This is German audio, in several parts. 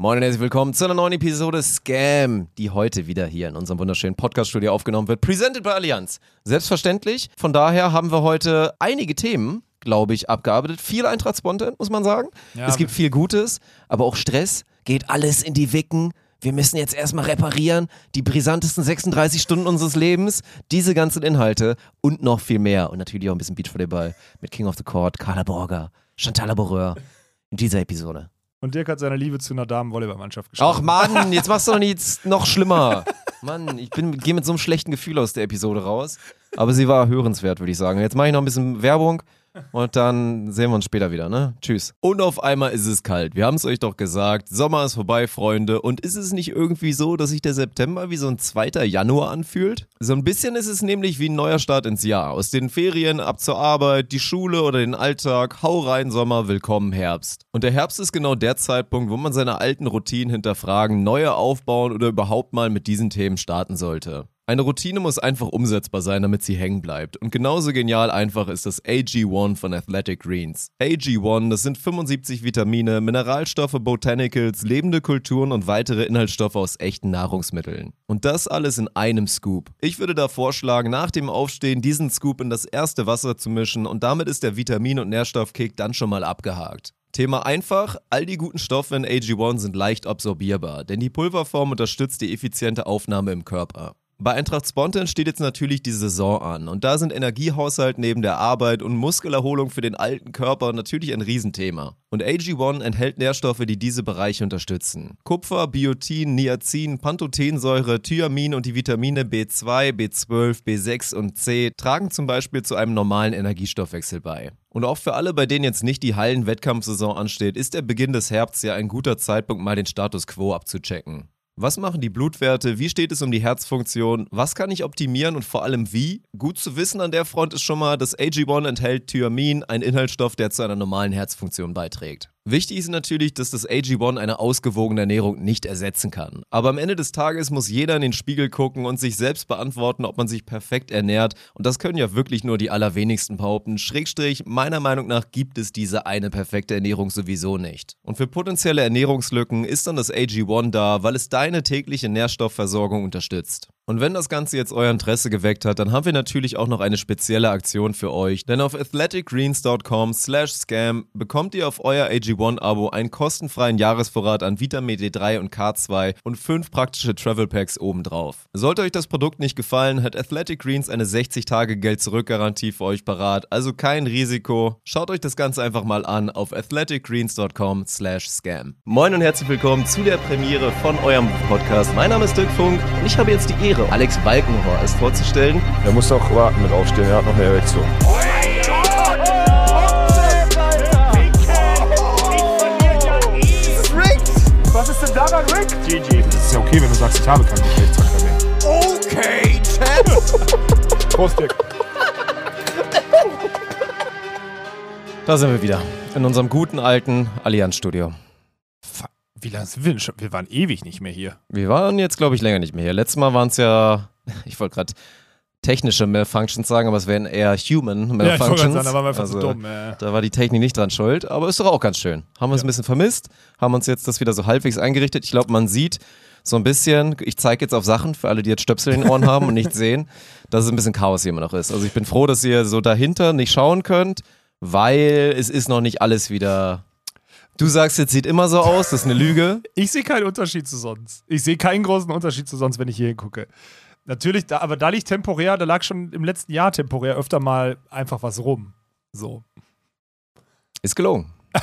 Moin und herzlich willkommen zu einer neuen Episode Scam, die heute wieder hier in unserem wunderschönen Podcast-Studio aufgenommen wird. Presented by Allianz. Selbstverständlich. Von daher haben wir heute einige Themen, glaube ich, abgearbeitet. Viel Eintracht-Spontan, muss man sagen. Ja, es gibt viel Gutes, aber auch Stress. Geht alles in die Wicken. Wir müssen jetzt erstmal reparieren. Die brisantesten 36 Stunden unseres Lebens. Diese ganzen Inhalte und noch viel mehr. Und natürlich auch ein bisschen Beachvolleyball mit King of the Court, Carla Borger, Chantal Laboureur in dieser Episode. Und Dirk hat seine Liebe zu einer Damenvolleyballmannschaft geschrieben. Ach Mann, jetzt machst du doch nichts noch schlimmer. Mann, ich gehe mit so einem schlechten Gefühl aus der Episode raus. Aber sie war hörenswert, würde ich sagen. Jetzt mache ich noch ein bisschen Werbung und dann sehen wir uns später wieder, ne? Tschüss. Und auf einmal ist es kalt. Wir haben es euch doch gesagt. Sommer ist vorbei, Freunde. Und ist es nicht irgendwie so, dass sich der September wie so ein zweiter Januar anfühlt? So ein bisschen ist es nämlich wie ein neuer Start ins Jahr. Aus den Ferien ab zur Arbeit, die Schule oder den Alltag. Hau rein, Sommer, willkommen Herbst. Und der Herbst ist genau der Zeitpunkt, wo man seine alten Routinen hinterfragen, neue aufbauen oder überhaupt mal mit diesen Themen starten sollte. Eine Routine muss einfach umsetzbar sein, damit sie hängen bleibt. Und genauso genial einfach ist das AG1 von Athletic Greens. AG1, das sind 75 Vitamine, Mineralstoffe, Botanicals, lebende Kulturen und weitere Inhaltsstoffe aus echten Nahrungsmitteln. Und das alles in einem Scoop. Ich würde da vorschlagen, nach dem Aufstehen diesen Scoop in das erste Wasser zu mischen und damit ist der Vitamin- und Nährstoffkick dann schon mal abgehakt. Thema einfach, all die guten Stoffe in AG1 sind leicht absorbierbar, denn die Pulverform unterstützt die effiziente Aufnahme im Körper. Bei Eintracht Spontan steht jetzt natürlich die Saison an und da sind Energiehaushalt neben der Arbeit und Muskelerholung für den alten Körper natürlich ein Riesenthema. Und AG1 enthält Nährstoffe, die diese Bereiche unterstützen. Kupfer, Biotin, Niacin, Pantothensäure, Thyamin und die Vitamine B2, B12, B6 und C tragen zum Beispiel zu einem normalen Energiestoffwechsel bei. Und auch für alle, bei denen jetzt nicht die Hallen-Wettkampfsaison ansteht, ist der Beginn des Herbsts ja ein guter Zeitpunkt, mal den Status quo abzuchecken. Was machen die Blutwerte? Wie steht es um die Herzfunktion? Was kann ich optimieren und vor allem wie? Gut zu wissen an der Front ist schon mal, dass AG1 enthält Thyamin, ein Inhaltsstoff, der zu einer normalen Herzfunktion beiträgt. Wichtig ist natürlich, dass das AG1 eine ausgewogene Ernährung nicht ersetzen kann. Aber am Ende des Tages muss jeder in den Spiegel gucken und sich selbst beantworten, ob man sich perfekt ernährt. Und das können ja wirklich nur die allerwenigsten behaupten. Schrägstrich, meiner Meinung nach gibt es diese eine perfekte Ernährung sowieso nicht. Und für potenzielle Ernährungslücken ist dann das AG1 da, weil es deine tägliche Nährstoffversorgung unterstützt. Und wenn das Ganze jetzt euer Interesse geweckt hat, dann haben wir natürlich auch noch eine spezielle Aktion für euch. Denn auf athleticgreens.com slash scam bekommt ihr auf euer AG1-Abo einen kostenfreien Jahresvorrat an Vitamin D3 und K2 und fünf praktische Travel Packs obendrauf. Sollte euch das Produkt nicht gefallen, hat Athletic Greens eine 60-Tage-Geld-Zurück-Garantie für euch parat. Also kein Risiko. Schaut euch das Ganze einfach mal an auf athleticgreens.com slash scam. Moin und herzlich willkommen zu der Premiere von eurem Podcast. Mein Name ist Dirk Funk und ich habe jetzt die Ehre, Alex Balkenhorst vorzustellen. Er muss auch warten mit aufstehen, er hat noch eine Erektion. Was ist denn daran, Rick? GG. Das ist ja okay, wenn du sagst, ich habe keinen Geschlechtsverkehr mehr. Okay, Champ. Prost, Dick. Da sind wir wieder in unserem guten alten Allianz-Studio. Wie lange sind wir denn schon? Wir waren ewig nicht mehr hier. Wir waren jetzt, glaube ich, länger nicht mehr hier. Letztes Mal waren es ja, ich wollte gerade technische Malfunctions sagen, aber es wären eher Human Ja, ich Malfunctions. sagen, da waren wir einfach Also, zu dumm. Äh. Da war die Technik nicht dran schuld, aber ist doch auch ganz schön. Haben wir uns ein bisschen vermisst, haben uns jetzt das wieder so halbwegs eingerichtet. Ich glaube, man sieht so ein bisschen, ich zeige jetzt auf Sachen für alle, die jetzt Stöpsel in den Ohren haben und nicht sehen, dass es ein bisschen Chaos hier immer noch ist. Also ich bin froh, dass ihr so dahinter nicht schauen könnt, weil es ist noch nicht alles wieder. Du sagst, jetzt sieht immer so aus, das ist eine Lüge. Ich sehe keinen Unterschied zu sonst. Ich sehe keinen großen Unterschied zu sonst, wenn ich hier hingucke. Natürlich, da, aber da liegt temporär, da lag schon im letzten Jahr temporär öfter mal einfach was rum. So. Ist gelogen.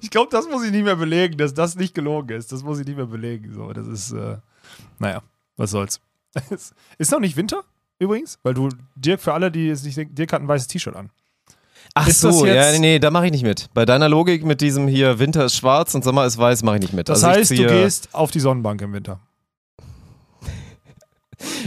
Ich glaube, das muss ich nicht mehr belegen, dass das nicht gelogen ist. Das muss ich nicht mehr belegen. So, das ist, äh, naja, was soll's. ist noch nicht Winter übrigens? Weil du, Dirk, für alle, die es nicht denken, Dirk hat ein weißes T-Shirt an. Ach Ist so, ja, nee, nee, da mache ich nicht mit. Bei deiner Logik mit diesem hier Winter ist schwarz und Sommer ist weiß, mache ich nicht mit. Das also heißt, du gehst auf die Sonnenbank im Winter.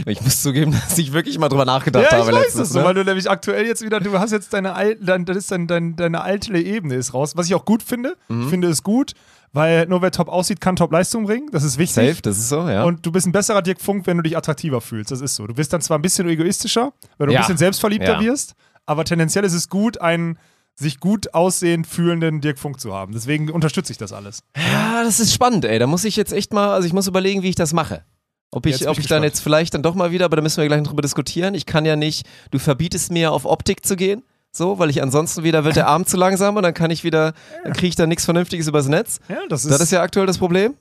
Ich muss zugeben, dass ich wirklich mal drüber nachgedacht ja, ich habe weiß letztens. das so, ne? weil du nämlich aktuell jetzt wieder, du hast jetzt deine, al- dein, das ist dein, dein, deine alte Ebene ist raus, was ich auch gut finde. Mhm. Ich finde es gut, weil nur wer top aussieht, kann top Leistung bringen. Das ist wichtig. Safe, das ist so, ja. Und du bist ein besserer Dirk Funk, wenn du dich attraktiver fühlst. Das ist so. Du bist dann zwar ein bisschen egoistischer, weil du Ja. ein bisschen selbstverliebter Ja. wirst, aber tendenziell ist es gut, einen sich gut aussehend fühlenden Dirk Funk zu haben. Deswegen unterstütze ich das alles. Ja, das ist spannend, ey. Da muss ich jetzt echt mal, also ich muss überlegen, wie ich das mache. Ob ich, ob ich dann jetzt vielleicht dann doch mal wieder, aber da müssen wir gleich drüber diskutieren. Ich kann ja nicht, du verbietest mir auf Optik zu gehen, so, weil ich ansonsten wieder wird der Arm zu langsam und dann kann ich wieder, dann kriege ich da nichts Vernünftiges übers Netz. Ja, das ist, Das ist ja aktuell das Problem.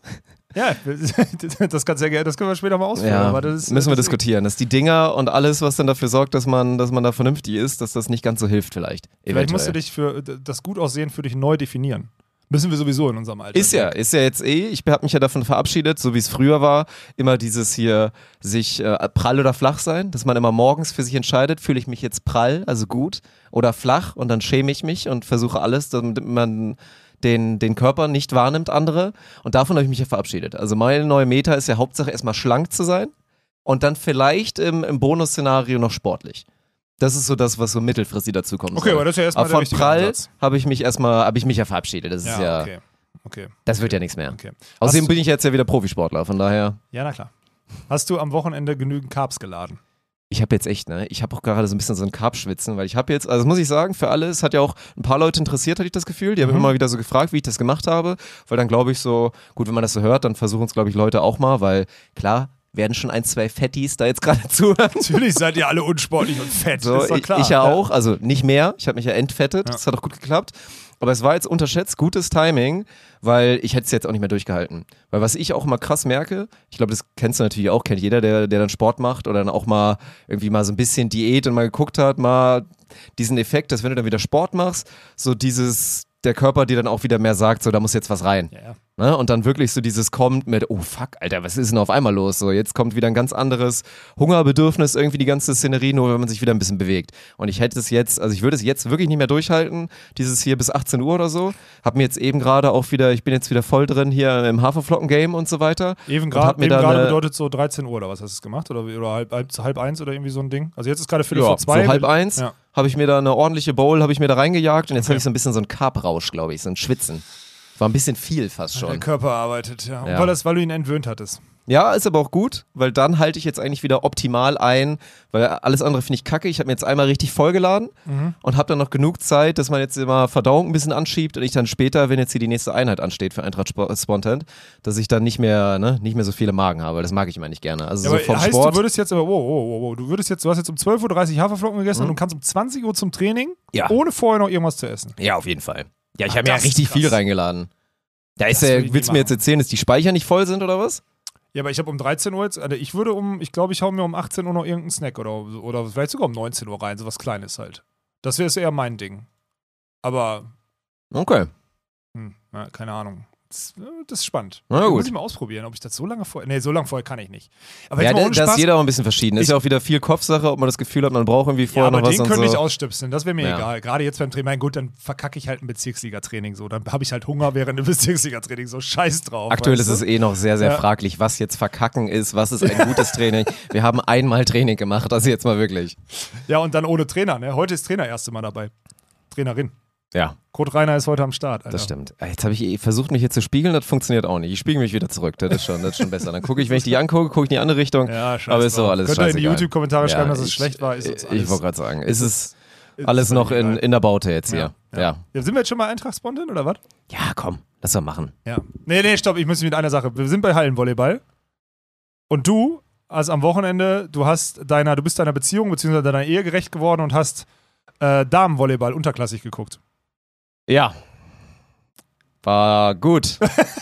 ja, das kann sehr gerne, das können wir später mal ausführen. Ja, aber das ist, müssen wir das diskutieren. Dass die Dinger und alles, was dann dafür sorgt, dass man, dass man da vernünftig ist, dass das nicht ganz so hilft vielleicht. Vielleicht musst du Eventuell. dich für das Gutaussehen für dich neu definieren. Müssen wir sowieso in unserem Alter. Ist ja, ist ja jetzt eh. Ich habe mich ja davon verabschiedet, so wie es früher war, immer dieses hier sich äh, prall oder flach sein, dass man immer morgens für sich entscheidet, fühle ich mich jetzt prall, also gut, oder flach und dann schäme ich mich und versuche alles, damit man den, den Körper nicht wahrnimmt, andere. Und davon habe ich mich ja verabschiedet. Also meine neue Meta ist ja Hauptsache erstmal schlank zu sein und dann vielleicht im, im Bonusszenario noch sportlich. Das ist so das, was so mittelfristig dazu kommt. Okay, aber das ist ja erstmal Aber der von richtige prall habe ich mich erstmal, habe ich mich ja verabschiedet. Das ist ja, Ja, okay. Okay, das wird ja nichts mehr. okay. Außerdem bin ich jetzt ja wieder Profisportler, von daher. Ja, na klar. Hast du am Wochenende genügend Carbs geladen? Ich habe jetzt echt, ne, ich habe auch gerade so ein bisschen so ein Carb-Schwitzen, weil ich habe jetzt, also das muss ich sagen, für alle, es hat ja auch ein paar Leute interessiert, hatte ich das Gefühl. Die haben Mhm. immer wieder so gefragt, wie ich das gemacht habe, weil dann glaube ich so, gut, wenn man das so hört, dann versuchen es, glaube ich, Leute auch mal, weil klar, werden schon ein, zwei Fettis da jetzt gerade zuhören. Natürlich seid ihr alle unsportlich und fett. So, ist doch ich, klar. ich ja auch, also nicht mehr. Ich habe mich ja entfettet. Ja. Das hat auch gut geklappt. Aber es war jetzt unterschätzt gutes Timing, weil ich hätte es jetzt auch nicht mehr durchgehalten. Weil was ich auch mal krass merke, ich glaube, das kennst du natürlich auch, kennt jeder, der, der dann Sport macht oder dann auch mal irgendwie mal so ein bisschen Diät und mal geguckt hat, mal diesen Effekt, dass wenn du dann wieder Sport machst, so dieses, der Körper dir dann auch wieder mehr sagt, so da muss jetzt was rein. Ja, ja. Ne? Und dann wirklich so dieses kommt mit, oh fuck, Alter, was ist denn auf einmal los? So, jetzt kommt wieder ein ganz anderes Hungerbedürfnis, irgendwie die ganze Szenerie, nur wenn man sich wieder ein bisschen bewegt. Und ich hätte es jetzt, also ich würde es jetzt wirklich nicht mehr durchhalten, dieses hier bis 18 Uhr oder so. Hab mir jetzt eben gerade auch wieder, ich bin jetzt wieder voll drin hier im Haferflocken-Game und so weiter. Eben gerade bedeutet so 13 Uhr oder was hast du es gemacht? Oder, oder halb, halb, halb eins oder irgendwie so ein Ding? Also jetzt ist gerade Viertel Ja, vor zwei. so halb eins Ja. habe ich mir da eine ordentliche Bowl, habe ich mir da reingejagt und jetzt Okay. habe ich so ein bisschen so einen Carb-Rausch, glaube ich, so ein Schwitzen. War ein bisschen viel fast Der schon. Körper arbeitet, ja. Ja. Weil, das, weil du ihn entwöhnt hattest. Ja, ist aber auch gut, weil dann halte ich jetzt eigentlich wieder optimal ein, weil alles andere finde ich kacke. Ich habe mir jetzt einmal richtig vollgeladen Mhm. und habe dann noch genug Zeit, dass man jetzt immer Verdauung ein bisschen anschiebt und ich dann später, wenn jetzt hier die nächste Einheit ansteht für Eintracht Spo- Spontan, dass ich dann nicht mehr, ne, nicht mehr so viele Magen habe. Das mag ich immer nicht gerne. Also Ja, so vom heißt, Sport. du würdest jetzt, aber, wow, wow, wow, wow, du würdest jetzt, du hast jetzt um 12.30 Uhr Haferflocken gegessen Mhm. und du kannst um 20 Uhr zum Training, Ja. ohne vorher noch irgendwas zu essen. ja, auf jeden Fall. Ja, ich habe mir ja richtig krass. viel reingeladen. Da ist ja, willst du mir jetzt erzählen, dass die Speicher nicht voll sind oder was? Ja, aber ich habe um 13 Uhr jetzt, also ich würde um, ich glaube, ich hau mir um 18 Uhr noch irgendeinen Snack oder, oder vielleicht sogar um 19 Uhr rein, sowas Kleines halt. Das wäre eher mein Ding. Aber, Okay. hm, na, keine Ahnung. Das, äh, das ist spannend. Na Muss gut. ich mal ausprobieren, ob ich das so lange vorher. Nee, so lange vorher kann ich nicht. Aber Ja, jetzt mal da, ohne da ist jeder auch ein bisschen verschieden. Ist Ich- ja auch wieder viel Kopfsache, ob man das Gefühl hat, man braucht irgendwie Ja, vorher aber noch was den könnte so. ich ausstöpseln, das wäre mir Ja. egal. Gerade jetzt beim Training, mein gut, dann verkacke ich halt ein Bezirksliga-Training so. Dann habe ich halt Hunger während dem Bezirksliga-Training, so scheiß drauf. Aktuell ist es eh noch sehr, sehr Ja. fraglich, was jetzt verkacken ist, was ist ein gutes Training. Wir haben einmal Training gemacht, das jetzt mal wirklich. Ja, und dann ohne Trainer, ne? Heute ist Trainer erste Mal dabei. Trainerin. Ja, Kurt Reiner ist heute am Start. Alter. das stimmt. Jetzt habe ich eh versucht, mich hier zu spiegeln, das funktioniert auch nicht. Ich spiegel mich wieder zurück, das ist schon, das ist schon besser. Dann gucke ich, wenn ich die angucke, gucke ich in die andere Richtung. Ja, scheiße. Aber ist so alles Könnt ihr in die. YouTube-Kommentare Ja, schreiben, dass es ich- schlecht war? Ich wollte gerade sagen, ist es ist alles noch in, in der Baute jetzt hier. Ja, Ja. ja. Sind wir jetzt schon mal Eintracht-Spontan oder was? Ja, komm, lass doch machen. Ja. Nee, nee, stopp, ich muss mit einer Sache. Wir sind bei Hallenvolleyball. Und du, also am Wochenende, du hast deiner, du bist deiner Beziehung bzw. deiner Ehe gerecht geworden und hast äh, Damenvolleyball unterklassig geguckt. Ja. War gut.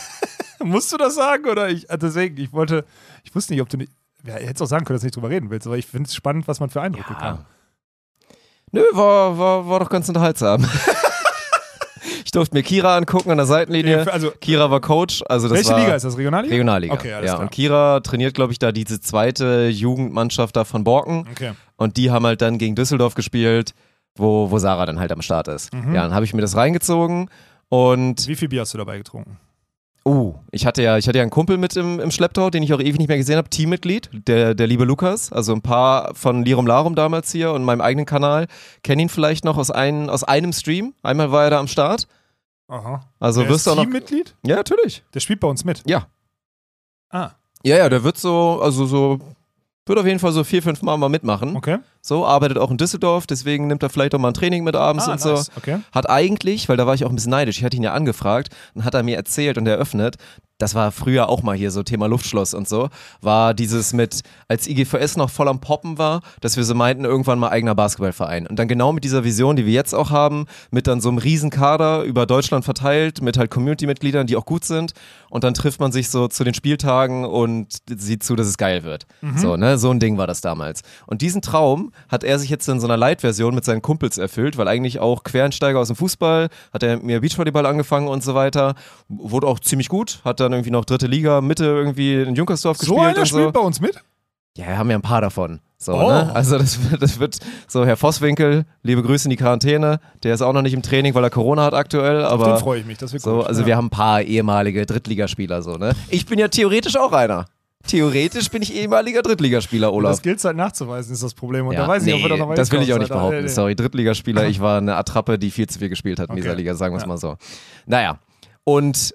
Musst du das sagen? Oder ich, äh, deswegen, ich wollte, ich wusste nicht, ob du nicht. Ja, hättest auch sagen können, dass du nicht drüber reden willst, aber ich finde es spannend, was man für Eindrücke Ja. kann. Nö, war, war, war doch ganz unterhaltsam. ich durfte mir Kira angucken an der Seitenlinie. Ja, also, Kira war Coach, also das welche war Liga ist das? Regionalliga? Regionalliga. Okay, alles ja, klar. und Kira trainiert, glaube ich, da diese zweite Jugendmannschaft da von Borken. Okay. Und die haben halt dann gegen Düsseldorf gespielt, wo, wo Sarah dann halt am Start ist. Mhm. Ja, dann habe ich mir das reingezogen und Wie viel Bier hast du dabei getrunken? uh, ich hatte ja, ich hatte ja einen Kumpel mit im, im Schlepptau, den ich auch ewig nicht mehr gesehen habe, Teammitglied, der, der liebe Lukas, also ein paar von Lirum Larum damals hier und meinem eigenen Kanal, kennen ihn vielleicht noch aus, ein, aus einem Stream. Einmal war er da am Start. Aha. Also Der wirst du ist auch noch. Teammitglied? Ja, natürlich. Der spielt bei uns mit. Ja. Ah. Ja, ja, der wird so, also so Wird auf jeden Fall so vier, fünf Mal mal mitmachen. Okay. So, arbeitet auch in Düsseldorf, deswegen nimmt er vielleicht auch mal ein Training mit abends Ah, und so. nice. Okay. Hat eigentlich, weil da war ich auch ein bisschen neidisch, ich hatte ihn ja angefragt und hat er mir erzählt und eröffnet, das war früher auch mal hier so Thema Luftschloss und so, war dieses mit, als IGVS noch voll am Poppen war, dass wir so meinten, irgendwann mal eigener Basketballverein. Und dann genau mit dieser Vision, die wir jetzt auch haben, mit dann so einem riesen Kader über Deutschland verteilt, mit halt Community-Mitgliedern, die auch gut sind. Und dann trifft man sich so zu den Spieltagen und sieht zu, dass es geil wird. So, ne, so ein Ding war das damals. Und diesen Traum hat er sich jetzt in so einer Light-Version mit seinen Kumpels erfüllt, weil eigentlich auch Quereinsteiger aus dem Fußball, hat er mit mir Beachvolleyball angefangen und so weiter. Wurde auch ziemlich gut, hat dann irgendwie noch dritte Liga, Mitte irgendwie in Junkersdorf So gespielt einer und spielt so. bei uns mit? Ja, wir haben ja ein paar davon. So, Oh. ne? Also das, wird- das wird so, Herr Vosswinkel, liebe Grüße in die Quarantäne. Der ist auch noch nicht im Training, weil er Corona hat aktuell, Auf den aber freue ich mich. Das wird so, gut. also ja. wir haben ein paar ehemalige Drittligaspieler so, ne? Ich bin ja theoretisch auch einer. Theoretisch bin ich ehemaliger Drittligaspieler, Olaf. Das gilt halt nachzuweisen, ist das Problem. Und Ja, da weiß ich nicht, ob wir nee, da noch das will ich auch nicht behaupten. Nee, nee. Sorry, Drittligaspieler, ich war eine Attrappe, die viel zu viel gespielt hat in dieser Okay. Liga, sagen wir es Ja. mal so. Naja, und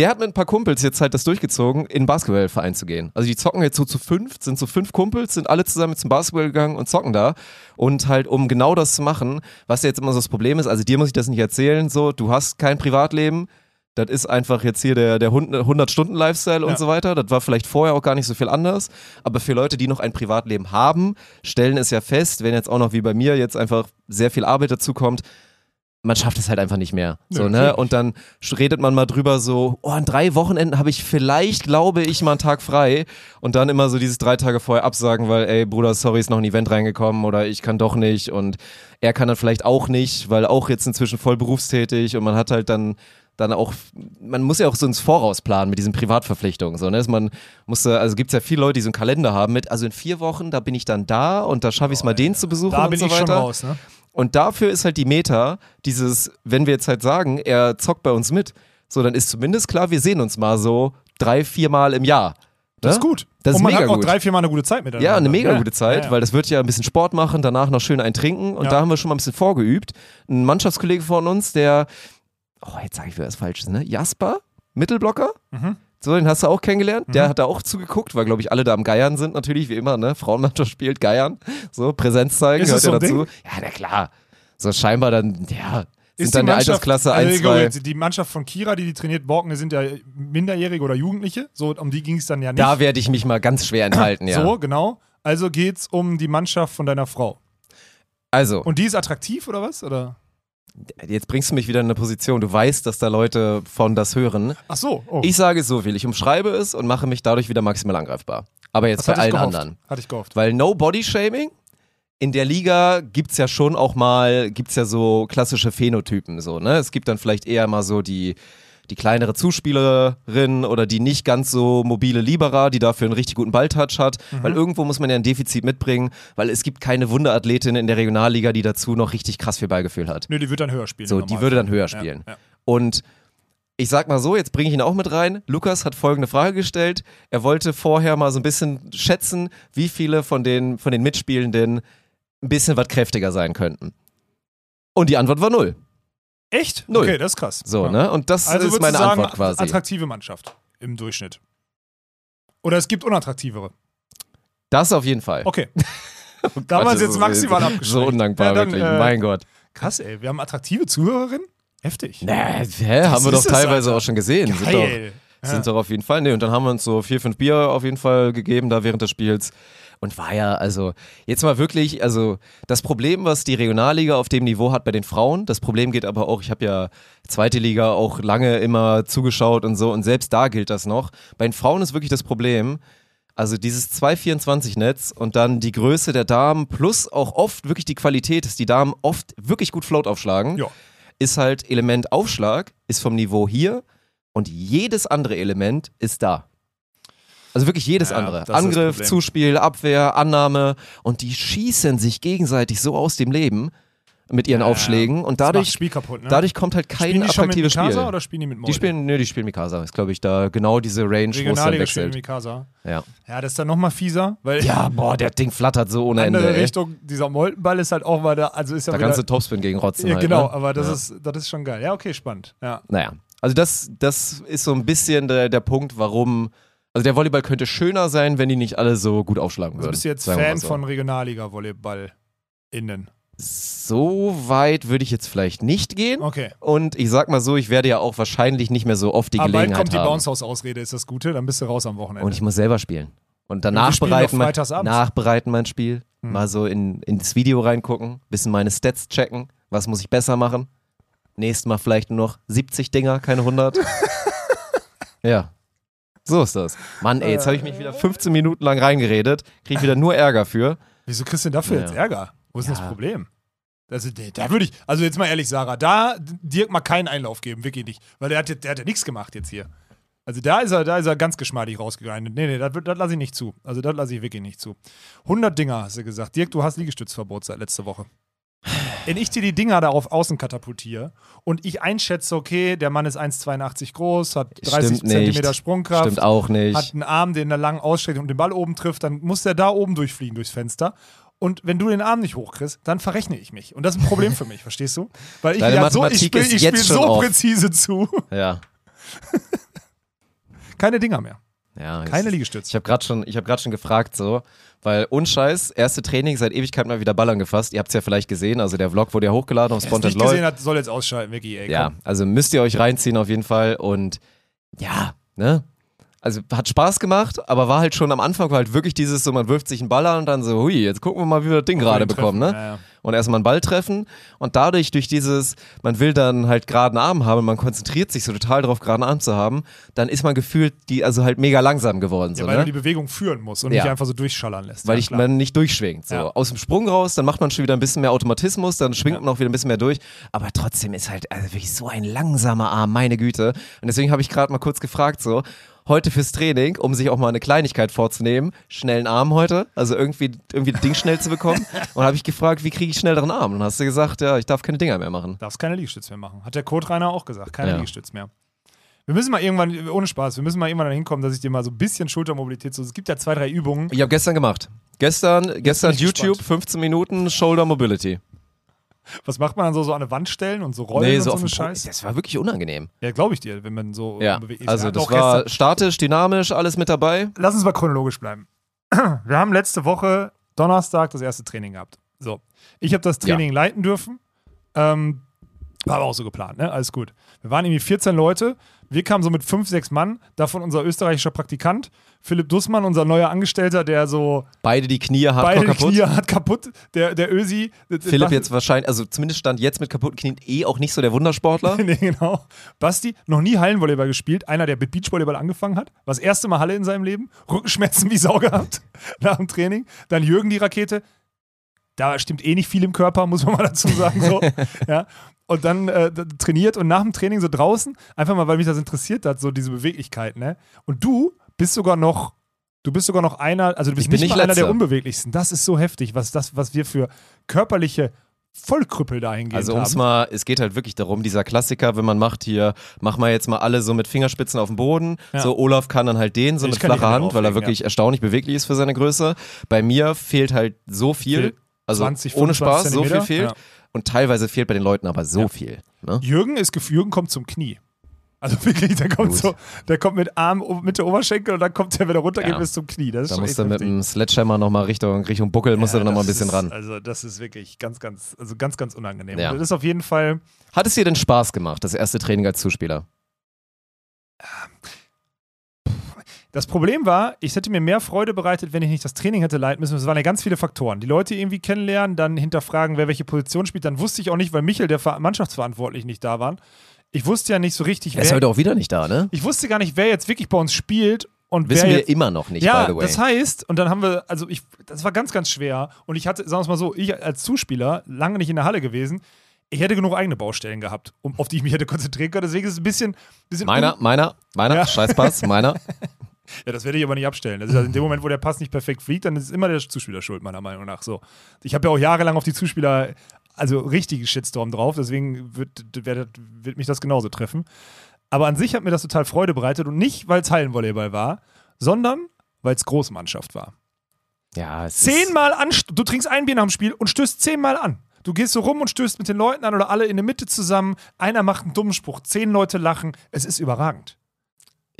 der hat mit ein paar Kumpels jetzt halt das durchgezogen, in einen Basketballverein zu gehen. Also die zocken jetzt so zu fünf, sind so fünf Kumpels, sind alle zusammen zum Basketball gegangen und zocken da. Und halt, um genau das zu machen, was jetzt immer so das Problem ist, also dir muss ich das nicht erzählen, so, du hast kein Privatleben, das ist einfach jetzt hier der, der 100-Stunden-Lifestyle und Ja. so weiter. Das war vielleicht vorher auch gar nicht so viel anders. Aber für Leute, die noch ein Privatleben haben, stellen es ja fest, wenn jetzt auch noch wie bei mir jetzt einfach sehr viel Arbeit dazu kommt, man schafft es halt einfach nicht mehr. So, ne? Und dann redet man mal drüber so, oh, an drei Wochenenden habe ich vielleicht, glaube ich, mal einen Tag frei. Und dann immer so dieses drei Tage vorher absagen, weil, ey, Bruder, sorry, ist noch ein Event reingekommen oder ich kann doch nicht. Und er kann dann vielleicht auch nicht, weil auch jetzt inzwischen voll berufstätig und man hat halt dann dann auch, man muss ja auch so ins Voraus planen mit diesen Privatverpflichtungen. So, ne? Dass Man musste, also gibt es ja viele Leute, die so einen Kalender haben mit, also in vier Wochen, da bin ich dann da und da schaffe ich es mal, den zu besuchen Da bin so ich weiter. schon raus, ne? Und dafür ist halt die Meta, dieses, wenn wir jetzt halt sagen, er zockt bei uns mit, so dann ist zumindest klar, wir sehen uns mal so drei, vier Mal im Jahr. Das Ne? ist gut. Das ist Und man hat auch gut. drei, vier Mal eine gute Zeit miteinander. Ja, eine mega Ja. gute Zeit, Ja, ja. weil das wird ja ein bisschen Sport machen, danach noch schön ein trinken und da haben wir schon mal ein bisschen vorgeübt. Ein Mannschaftskollege von uns, der, oh, jetzt sage ich wieder was Falsches, ne? Jasper, Mittelblocker. Mhm. So, den hast du auch kennengelernt. Der hat da auch zugeguckt, weil, glaube ich, alle da am Geiern sind, natürlich, wie immer, ne? Frauenmannschaft spielt Geiern. So, Präsenz zeigen, Ist gehört so ja ein dazu. Ding? Ja, na klar. So scheinbar dann, ja, sind Ist dann die der Altersklasse also 1, ich glaube, 2. jetzt die Mannschaft von Kira, die die trainiert, Borken, sind ja Minderjährige oder Jugendliche. So, um die ging es dann ja nicht. Da werde ich mich mal ganz schwer enthalten, ja. So, genau. Also geht es um die Mannschaft von deiner Frau. Also, Und die ist attraktiv oder was? Oder? Jetzt bringst du mich wieder in eine Position. Du weißt, dass da Leute von das hören. Ach so. Oh. Ich sage es so viel, ich umschreibe es und mache mich dadurch wieder maximal angreifbar. Aber jetzt Das bei allen anderen. Hatte ich gehofft. Weil No Body Shaming in der Liga gibt's ja schon auch mal, gibt's ja so klassische Phänotypen so, ne? Es gibt dann vielleicht eher mal so die die kleinere Zuspielerin oder die nicht ganz so mobile Libera, die dafür einen richtig guten Balltouch hat, Mhm. weil irgendwo muss man ja ein Defizit mitbringen, weil es gibt keine Wunderathletin in der Regionalliga, die dazu noch richtig krass viel Ballgefühl hat. Nö, die wird dann höher spielen. So, die würde dann höher Ja, spielen. Ja, Und ich sag mal so, jetzt bringe ich ihn auch mit rein. Lukas hat folgende Frage gestellt. Er wollte vorher mal so ein bisschen schätzen, wie viele von den, von den Mitspielenden ein bisschen was kräftiger sein könnten. Und die Antwort war null. Echt? Null. Okay, das ist krass. So, Ja. ne? Und das Also ist meine sagen, Antwort quasi. attraktive Mannschaft im Durchschnitt. Oder es gibt unattraktivere. Das auf jeden Fall. Okay. da haben wir uns Gott, jetzt maximal abgeschränkt. So undankbar, Ja, dann, wirklich. äh, mein Gott. Krass, ey. Wir haben attraktive Zuhörerinnen? Heftig. Nee, hä, haben wir doch teilweise auch schon gesehen. Sind doch, Geil. Sind doch auf jeden Fall. Nee, und dann haben wir uns so vier, fünf Bier auf jeden Fall gegeben da während des Spiels. Und war ja, also, jetzt mal wirklich, also, das Problem, was die Regionalliga auf dem Niveau hat bei den Frauen, das Problem geht aber auch, ich habe ja zweite Liga auch lange immer zugeschaut und so, und selbst da gilt das noch. Bei den Frauen ist wirklich das Problem, also dieses 224-Netz und dann die Größe der Damen plus auch oft wirklich die Qualität, dass die Damen oft wirklich gut Float aufschlagen Ja. ist halt Element Aufschlag, ist vom Niveau hier und jedes andere Element ist da. Also wirklich jedes Ja, andere. Angriff. Zuspiel, Abwehr, Annahme und die schießen sich gegenseitig so aus dem Leben mit ihren Ja, Aufschlägen und dadurch, Spiel kaputt, ne? dadurch kommt halt kein spielen die schon mit attraktives Mikasa Spiel. oder spielen die mit Die Molde? spielen, nö, die spielen Mikasa. Ist, glaube ich, da genau diese Range, wo es dann wechselt. Mikasa. Ja. Ja, das ist dann nochmal fieser, weil ja, boah, der Ding flattert so ohne Ende. andere Ey. Richtung, dieser Moltenball ist halt auch mal da, also ist ja Da wieder, kannst du Topspin gegen rotzen. ja, halt, genau, ne? aber das, Ja. ist, das ist schon geil. Ja, okay, spannend. Ja. Naja, also das, das ist so ein bisschen der, der Punkt, warum Also der Volleyball könnte schöner sein, wenn die nicht alle so gut aufschlagen Also würden. bist du jetzt Fan so. von Regionalliga-Volleyball-Innen? So weit würde ich jetzt vielleicht nicht gehen. Okay. Und ich sag mal so, ich werde ja auch wahrscheinlich nicht mehr so oft die Aber bald Gelegenheit kommt die haben. Bounce-House-Ausrede, ist das Gute? Dann bist du raus am Wochenende. Und ich muss selber spielen. Und wir danach spielen bereiten, doch mein, nachbereiten mein Spiel. Hm. Mal so in, ins Video reingucken, bisschen meine Stats checken. Was muss ich besser machen? Nächstes Mal vielleicht nur noch 70 Dinger, keine 100. ja. So ist das. Mann, ey, jetzt habe ich mich wieder 15 Minuten lang reingeredet. Kriege ich wieder nur Ärger für. Wieso kriegst du denn dafür Ja. jetzt Ärger? Wo ist denn das Ja. Problem? Also, da würde ich, also jetzt mal ehrlich, Sarah, da Dirk mal keinen Einlauf geben, wirklich nicht. Weil der hat, ja- der hat ja nichts gemacht jetzt hier. Also da ist er, da ist er ganz geschmeidig rausgegangen. Nee, nee, das, das lasse ich nicht zu. Also das lasse ich wirklich nicht zu. 100 Dinger, hast du gesagt. Dirk, du hast Liegestützverbot seit letzter Woche. Wenn ich dir die Dinger da auf außen katapultiere und ich einschätze, okay, der Mann ist 1,82 groß, hat 30 Stimmt Zentimeter. Sprungkraft, Stimmt auch nicht. hat einen Arm, den er lang ausstreckt und den Ball oben trifft, dann muss der da oben durchfliegen durchs Fenster. Und wenn du den Arm nicht hochkriegst, dann verrechne ich mich. Und das ist ein Problem für mich, verstehst du? Weil ich wieder so, ich spiele spiel so off. präzise zu. ja. Keine Dinger mehr. Ja Keine ich- Liegestütze. Ich habe gerade schon, ich hab grad schon gefragt, so, weil unscheiß, erste Training seit Ewigkeit mal wieder Ballern gefasst. Ihr habt es ja vielleicht gesehen, also der Vlog wurde ja hochgeladen auf Wer Spontan LOL. gesehen hat, soll jetzt ausschalten, Vicky, ey. Ja, also müsst ihr euch reinziehen auf jeden Fall und ja, ne? Also hat Spaß gemacht, aber war halt schon am Anfang war halt wirklich dieses so, man wirft sich einen Ball an und dann so, hui, jetzt gucken wir mal, wie wir das Ding gerade bekommen, ne? ja, ja. Und erstmal einen Ball treffen und dadurch, durch dieses, man will dann halt geraden Arm haben, man konzentriert sich so total darauf, geraden Arm zu haben, dann ist man gefühlt, die, also halt mega langsam geworden, so, Ja, weil ne? du die Bewegung führen musst und Ja. nicht einfach so durchschallern lässt. weil ich man nicht durchschwingt. So. Aus dem Sprung raus, dann macht man schon wieder ein bisschen mehr Automatismus, dann schwingt man auch wieder ein bisschen mehr durch. Aber trotzdem ist halt also wirklich so ein langsamer Arm, meine Güte. Und deswegen habe ich gerade mal kurz gefragt, so, heute fürs Training, um sich auch mal eine Kleinigkeit vorzunehmen, schnellen Arm heute, also irgendwie, irgendwie das Ding schnell zu bekommen. Und habe ich gefragt, wie kriege ich schnelleren Arm? Und dann hast du gesagt, ja, ich darf keine Dinger mehr machen. Darfst keine Liegestütze mehr machen. Hat der Code-Rainer auch gesagt. Keine Ja. Liegestütze mehr. Wir müssen mal irgendwann, ohne Spaß, wir müssen mal irgendwann dahin kommen, dass ich dir mal so ein bisschen Schultermobilität so. Es gibt ja zwei, drei Übungen. Ich habe gestern gemacht. Gestern, gestern YouTube, gespannt. 15 Minuten Shoulder Mobility. Was macht man dann so, so an eine Wand stellen und so rollen Nee, und so so dem Po- Scheiß? Das war wirklich unangenehm. Ja, glaube ich dir, wenn man so Ja, bewegt ist. also das war gestern- statisch, dynamisch, alles mit dabei. Lass uns mal chronologisch bleiben. Wir haben letzte Woche Donnerstag das erste Training gehabt. So, ich habe das Training leiten dürfen. Ähm, war aber auch so geplant, ne? Alles gut. Wir waren irgendwie 14 Leute. Wir kamen so mit fünf, sechs Mann. Davon unser österreichischer Praktikant, Philipp Dussmann, unser neuer Angestellter, der so Beide die Knie hardcore beide kaputt. Knie hat kaputt. Der, der Ösi. Philipp jetzt wahrscheinlich, also zumindest stand jetzt mit kaputten Knien eh auch nicht so der Wundersportler. nee, genau. Basti, noch nie Hallenvolleyball gespielt. Einer, der mit Beachvolleyball angefangen hat. War das erste Mal Halle in seinem Leben. Rückenschmerzen wie Sau gehabt nach dem Training. Dann Jürgen die Rakete. Da stimmt eh nicht viel im Körper, muss man mal dazu sagen. So. ja. Und dann äh, trainiert und nach dem Training so draußen, einfach mal, weil mich das interessiert hat, so diese Beweglichkeit. Ne? Und du bist sogar noch. Du bist sogar noch einer, also du bist nicht, nicht einer der unbeweglichsten. Das ist so heftig, was, das, was wir für körperliche Vollkrüppel dahingehend Also haben. mal, es geht halt wirklich darum, dieser Klassiker, wenn man macht hier, mach mal jetzt mal alle so mit Fingerspitzen auf dem Boden. Ja. So Olaf kann dann halt den so Ich mit flacher Hand, weil er auflegen, wirklich erstaunlich beweglich ist für seine Größe. Bei mir fehlt halt so viel, also 20, ohne 25 Spaß, so viel Zentimeter. fehlt. Ja. Und teilweise fehlt bei den Leuten aber so Ja. viel. Ne? Jürgen ist Jürgen kommt zum Knie. Also wirklich, der kommt Gut. so, der kommt mit Arm mit der Oberschenkel und dann kommt der, wenn er runtergeht, Ja. bis zum Knie. Das ist Da musst du mit dem Sledgehammer nochmal Richtung, Richtung Buckel, musst du Ja, dann nochmal ein bisschen ist, ran. Also das ist wirklich ganz, ganz, also ganz, ganz unangenehm. Ja. Das ist auf jeden Fall, Hat es dir denn Spaß gemacht, das erste Training als Zuspieler? Das Problem war, ich hätte mir mehr Freude bereitet, wenn ich nicht das Training hätte leiten müssen. Es waren ja ganz viele Faktoren. Die Leute irgendwie kennenlernen, dann hinterfragen, wer welche Position spielt. Dann wusste ich auch nicht, weil Michel, der Ver- Mannschaftsverantwortlich, nicht da waren. Ich wusste ja nicht so richtig, Er ist wer, heute auch wieder nicht da, ne? ich wusste gar nicht, wer jetzt wirklich bei uns spielt und Wissen wer wir jetzt, immer noch nicht, ja, by the way. das heißt, und dann haben wir, also ich, das war ganz, ganz schwer. Und ich hatte, sagen wir es mal so, ich als Zuspieler, lange nicht in der Halle gewesen, ich hätte genug eigene Baustellen gehabt, um, auf die ich mich hätte konzentrieren können. Deswegen ist es ein bisschen. bisschen meiner, meiner, meiner, Ja. Scheißpass, meiner. Ja, das werde ich aber nicht abstellen. Das ist also in dem Moment, wo der Pass nicht perfekt fliegt, dann ist immer der Zuspieler schuld, meiner Meinung nach. So. Ich habe ja auch jahrelang auf die Zuspieler, also richtigen Shitstorm drauf, deswegen wird, wird, wird mich das genauso treffen. Aber an sich hat mir das total Freude bereitet und nicht, weil es Hallenvolleyball war, sondern weil es Großmannschaft war. Ja, es ist, Zehnmal an, du trinkst ein Bier nach dem Spiel und stößt zehnmal an. Du gehst so rum und stößt mit den Leuten an oder alle in der Mitte zusammen. Einer macht einen dummen Spruch, zehn Leute lachen. Es ist überragend.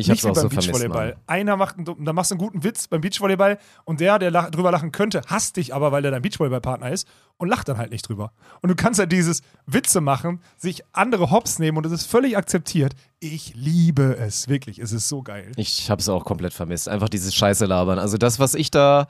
Ich hab's Nicht wie auch beim so Beachvolleyball. Einer macht einen, da machst du einen guten Witz beim Beachvolleyball und der, der lach, drüber lachen könnte, hasst dich aber, weil der dein Beachvolleyballpartner ist und lacht dann halt nicht drüber. Und du kannst halt dieses Witze machen, sich andere Hops nehmen und es ist völlig akzeptiert. Ich liebe es, wirklich. Es ist so geil. Ich habe es auch komplett vermisst. Einfach dieses Scheiße labern. Also das, was ich da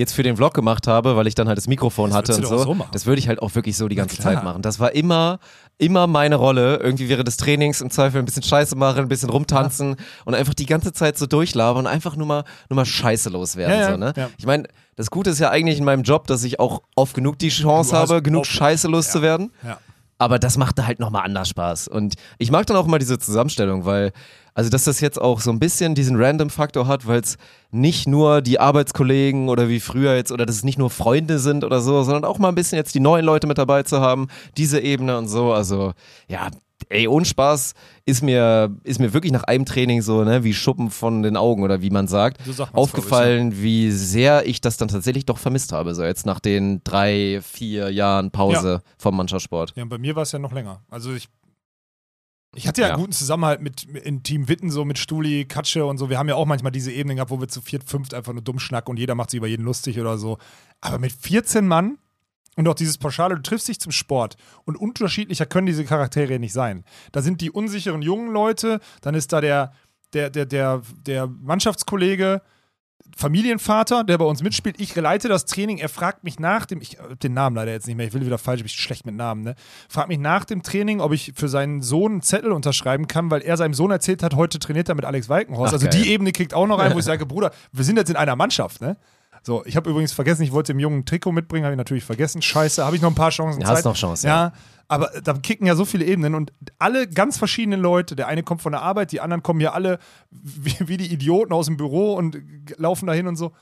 jetzt für den Vlog gemacht habe, weil ich dann halt das Mikrofon Das hatte und so, so das würde ich halt auch wirklich so die ganze. Zeit machen. Das war immer, immer meine Rolle. Irgendwie während des Trainings im Zweifel ein bisschen Scheiße machen, ein bisschen rumtanzen und einfach die ganze Zeit so durchlabern und einfach nur mal, nur mal Scheiße loswerden. Ja, ja, so, ne? ja. Ich meine, das Gute ist ja eigentlich in meinem Job, dass ich auch oft genug die Chance habe, genug Scheiße loszuwerden. Ja. Aber das macht da halt nochmal anders Spaß. Und ich mag dann auch mal diese Zusammenstellung, weil, also dass das jetzt auch so ein bisschen diesen Random-Faktor hat, weil es nicht nur die Arbeitskollegen oder wie früher jetzt, oder dass es nicht nur Freunde sind oder so, sondern auch mal ein bisschen jetzt die neuen Leute mit dabei zu haben, diese Ebene und so. Also, ja, ey, ohne Spaß ist mir, ist mir wirklich nach einem Training so, ne, wie Schuppen von den Augen oder wie man sagt, So sagt man's, aufgefallen, wie sehr ich das dann tatsächlich doch vermisst habe, so jetzt nach den drei, vier Jahren Pause vom Mannschaftssport. Ja, und bei mir war es ja noch länger. Also ich. Ich hatte ja, Ja. einen guten Zusammenhalt mit, in Team Witten, so mit Stuli, Katsche und so. Wir haben ja auch manchmal diese Ebenen gehabt, wo wir zu viert, fünft einfach nur dumm schnacken und jeder macht sich über jeden lustig oder so. Aber mit 14 Mann und auch dieses Pauschale, du triffst dich zum Sport und unterschiedlicher können diese Charaktere nicht sein. Da sind die unsicheren jungen Leute, dann ist da der, der, der, der, der Mannschaftskollege, Familienvater, der bei uns mitspielt. Ich leite das Training. Er fragt mich nach dem, ich hab den Namen leider jetzt nicht mehr, ich will wieder falsch, ich bin schlecht mit Namen, ne? Fragt mich nach dem Training, ob ich für seinen Sohn einen Zettel unterschreiben kann, weil er seinem Sohn erzählt hat, heute trainiert er mit Alex Walkenhorst. Ach, also geil. die Ebene kriegt auch noch rein, wo ich sage, Bruder, wir sind jetzt in einer Mannschaft, ne? So, ich habe übrigens vergessen, ich wollte dem Jungen ein Trikot mitbringen, habe ich natürlich vergessen. Scheiße, habe ich noch ein paar Chancen. Du hast noch Chancen, Ja, aber da kicken ja so viele Ebenen und alle ganz verschiedene Leute. Der eine kommt von der Arbeit, die anderen kommen ja alle wie, wie die Idioten aus dem Büro und laufen dahin und so.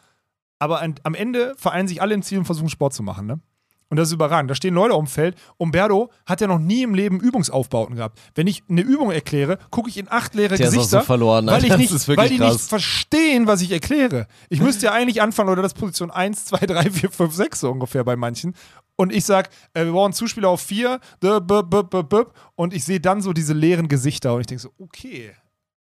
Aber an, am Ende vereinen sich alle im Ziel und versuchen Sport zu machen, ne? Und das ist überragend. Da stehen Leute auf dem Feld. Umberto hat ja noch nie im Leben Übungsaufbauten gehabt. Wenn ich eine Übung erkläre, gucke ich in acht leere Der ist Gesichter, so verloren, weil, ich nicht, ist weil die krass. nicht verstehen, was ich erkläre. Ich müsste ja eigentlich anfangen, oder das Position 1, 2, 3, 4, 5, 6 so ungefähr bei manchen. Und ich sag, äh, wir brauchen Zuspieler auf 4, und ich sehe dann so diese leeren Gesichter und ich denke so, okay,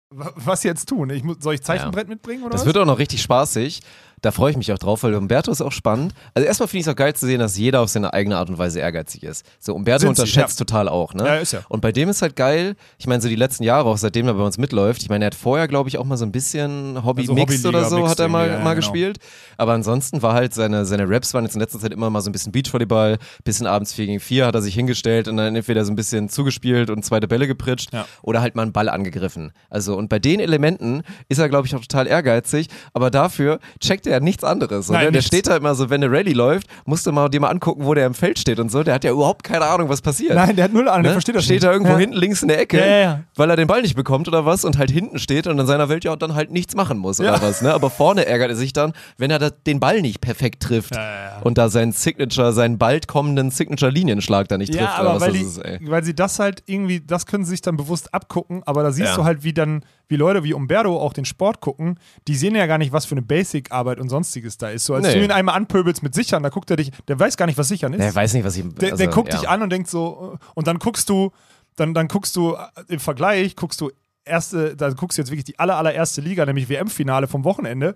wa- was jetzt tun? Ich muss, soll ich Zeichenbrett mitbringen oder Das was? wird auch noch richtig spaßig. Da freue ich mich auch drauf, weil Umberto ist auch spannend. Also erstmal finde ich es auch geil zu sehen, dass jeder auf seine eigene Art und Weise ehrgeizig ist. So, Umberto Sind sie, unterschätzt total auch, ne? Ja, ist ja. Und bei dem ist halt geil, ich meine, so die letzten Jahre, auch seitdem er bei uns mitläuft, ich meine, er hat vorher, glaube ich, auch mal so ein bisschen Hobby Also oder so, hat er mal, ja, mal genau. gespielt. Aber ansonsten war halt seine, seine Raps waren jetzt in letzter Zeit immer mal so ein bisschen Beachvolleyball, bisschen abends 4 gegen 4 hat er sich hingestellt und dann entweder so ein bisschen zugespielt und zweite Bälle gepritscht Ja. oder halt mal einen Ball angegriffen. Also, und bei den Elementen ist er, glaube ich, auch total ehrgeizig, aber dafür checkt er nichts anderes. Nein? Der nichts. steht da immer so, wenn eine Rallye läuft, musst du mal dir mal angucken, wo der im Feld steht und so. Der hat ja überhaupt keine Ahnung, was passiert. Nein, der hat null Ahnung, der Ne? versteht das steht nicht. da irgendwo ja. hinten links in der Ecke, Ja, ja, ja. weil er den Ball nicht bekommt oder was und halt hinten steht und in seiner Welt ja dann halt nichts machen muss oder Ja. was. Ne? Aber vorne ärgert er sich dann, wenn er den Ball nicht perfekt trifft Ja, ja, ja. und da seinen Signature, seinen bald kommenden Signature-Linienschlag da nicht Ja, trifft oder aber was weil, die, ist, weil sie das halt irgendwie, das können sie sich dann bewusst abgucken, aber da siehst Ja. du halt, wie dann, wie Leute wie Umberto auch den Sport gucken, die sehen ja gar nicht, was für eine Basic-Arbeit und sonstiges da ist. So als Nee. du ihn einmal anpöbelst mit Sichern, da guckt er dich, der weiß gar nicht, was Sichern ist. Der weiß nicht, was ich. Der, also, der guckt ja. dich an und denkt so, äh, und dann guckst du, dann, dann guckst du äh, im Vergleich, guckst du erste, da guckst du jetzt wirklich die aller, allererste Liga, nämlich WM-Finale vom Wochenende.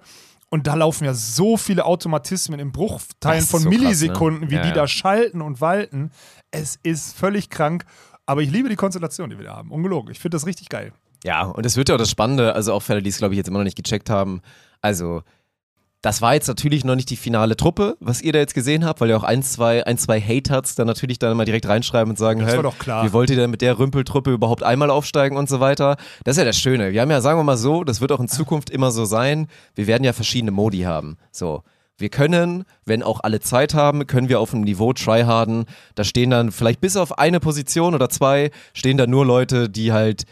Und da laufen ja so viele Automatismen in Bruchteilen von so krass, ne? Millisekunden, wie Ja, die ja. da schalten und walten. Es ist völlig krank. Aber ich liebe die Konstellation, die wir da haben. Ungelogen. Ich finde das richtig geil. Ja, und das wird ja auch das Spannende, also auch für alle, die es, glaube ich, jetzt immer noch nicht gecheckt haben. Also, das war jetzt natürlich noch nicht die finale Truppe, was ihr da jetzt gesehen habt, weil ja auch ein, zwei, ein, zwei Haters dann natürlich dann mal direkt reinschreiben und sagen, Das hey, war doch klar. wie wollt ihr denn mit der Rümpeltruppe überhaupt einmal aufsteigen und so weiter? Das ist ja das Schöne. Wir haben ja, sagen wir mal so, das wird auch in Zukunft immer so sein, wir werden ja verschiedene Modi haben. So. Wir können, wenn auch alle Zeit haben, können wir auf einem Niveau tryharden. Da stehen dann vielleicht bis auf eine Position oder zwei, stehen da nur Leute, die halt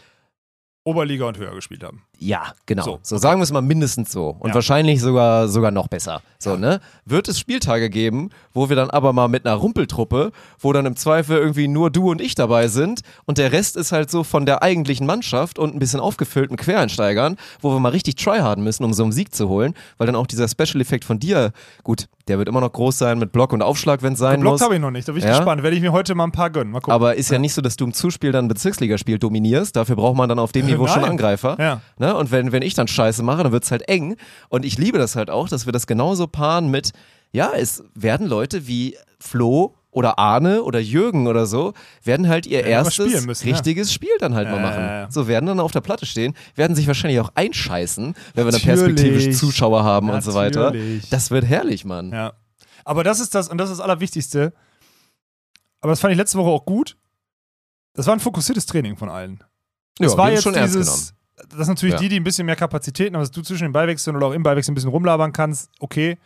Oberliga und höher gespielt haben. Ja, genau. So, So, sagen wir es mal mindestens so. Und Ja. wahrscheinlich sogar, sogar noch besser. So, ne? Wird es Spieltage geben, wo wir dann aber mal mit einer Rumpeltruppe, wo dann im Zweifel irgendwie nur du und ich dabei sind und der Rest ist halt so von der eigentlichen Mannschaft und ein bisschen aufgefüllten Quereinsteigern, wo wir mal richtig tryharden müssen, um so einen Sieg zu holen, weil dann auch dieser Special-Effekt von dir, gut, Der wird immer noch groß sein mit Block und Aufschlag, wenn es sein Geblockt muss. habe ich noch nicht, da bin ich Ja? gespannt. Werde ich mir heute mal ein paar gönnen. Mal gucken. Aber ist ja nicht so, dass du im Zuspiel dann Bezirksligaspiel dominierst. Dafür braucht man dann auf dem Niveau schon Nein. Angreifer. ja. Ne? Und wenn, wenn ich dann Scheiße mache, dann wird es halt eng. Und ich liebe das halt auch, dass wir das genauso paaren mit, ja, es werden Leute wie Flo oder Arne oder Jürgen oder so, werden halt ihr mal erstes müssen, ja. richtiges Spiel dann halt mal Ja, machen. ja, ja. So werden dann auf der Platte stehen, werden sich wahrscheinlich auch einscheißen, wenn wir dann Natürlich. perspektivisch Zuschauer haben und so weiter. Natürlich. Das wird herrlich, Mann. Ja. Aber das ist das, und das ist das Allerwichtigste. Aber das fand ich letzte Woche auch gut. Das war ein fokussiertes Training von allen. Ja, Es war jetzt schon ernst genommen. dieses, das ist natürlich Ja. die, die ein bisschen mehr Kapazitäten haben, dass du zwischen den Ballwechseln oder auch im Ballwechsel ein bisschen rumlabern kannst, okay.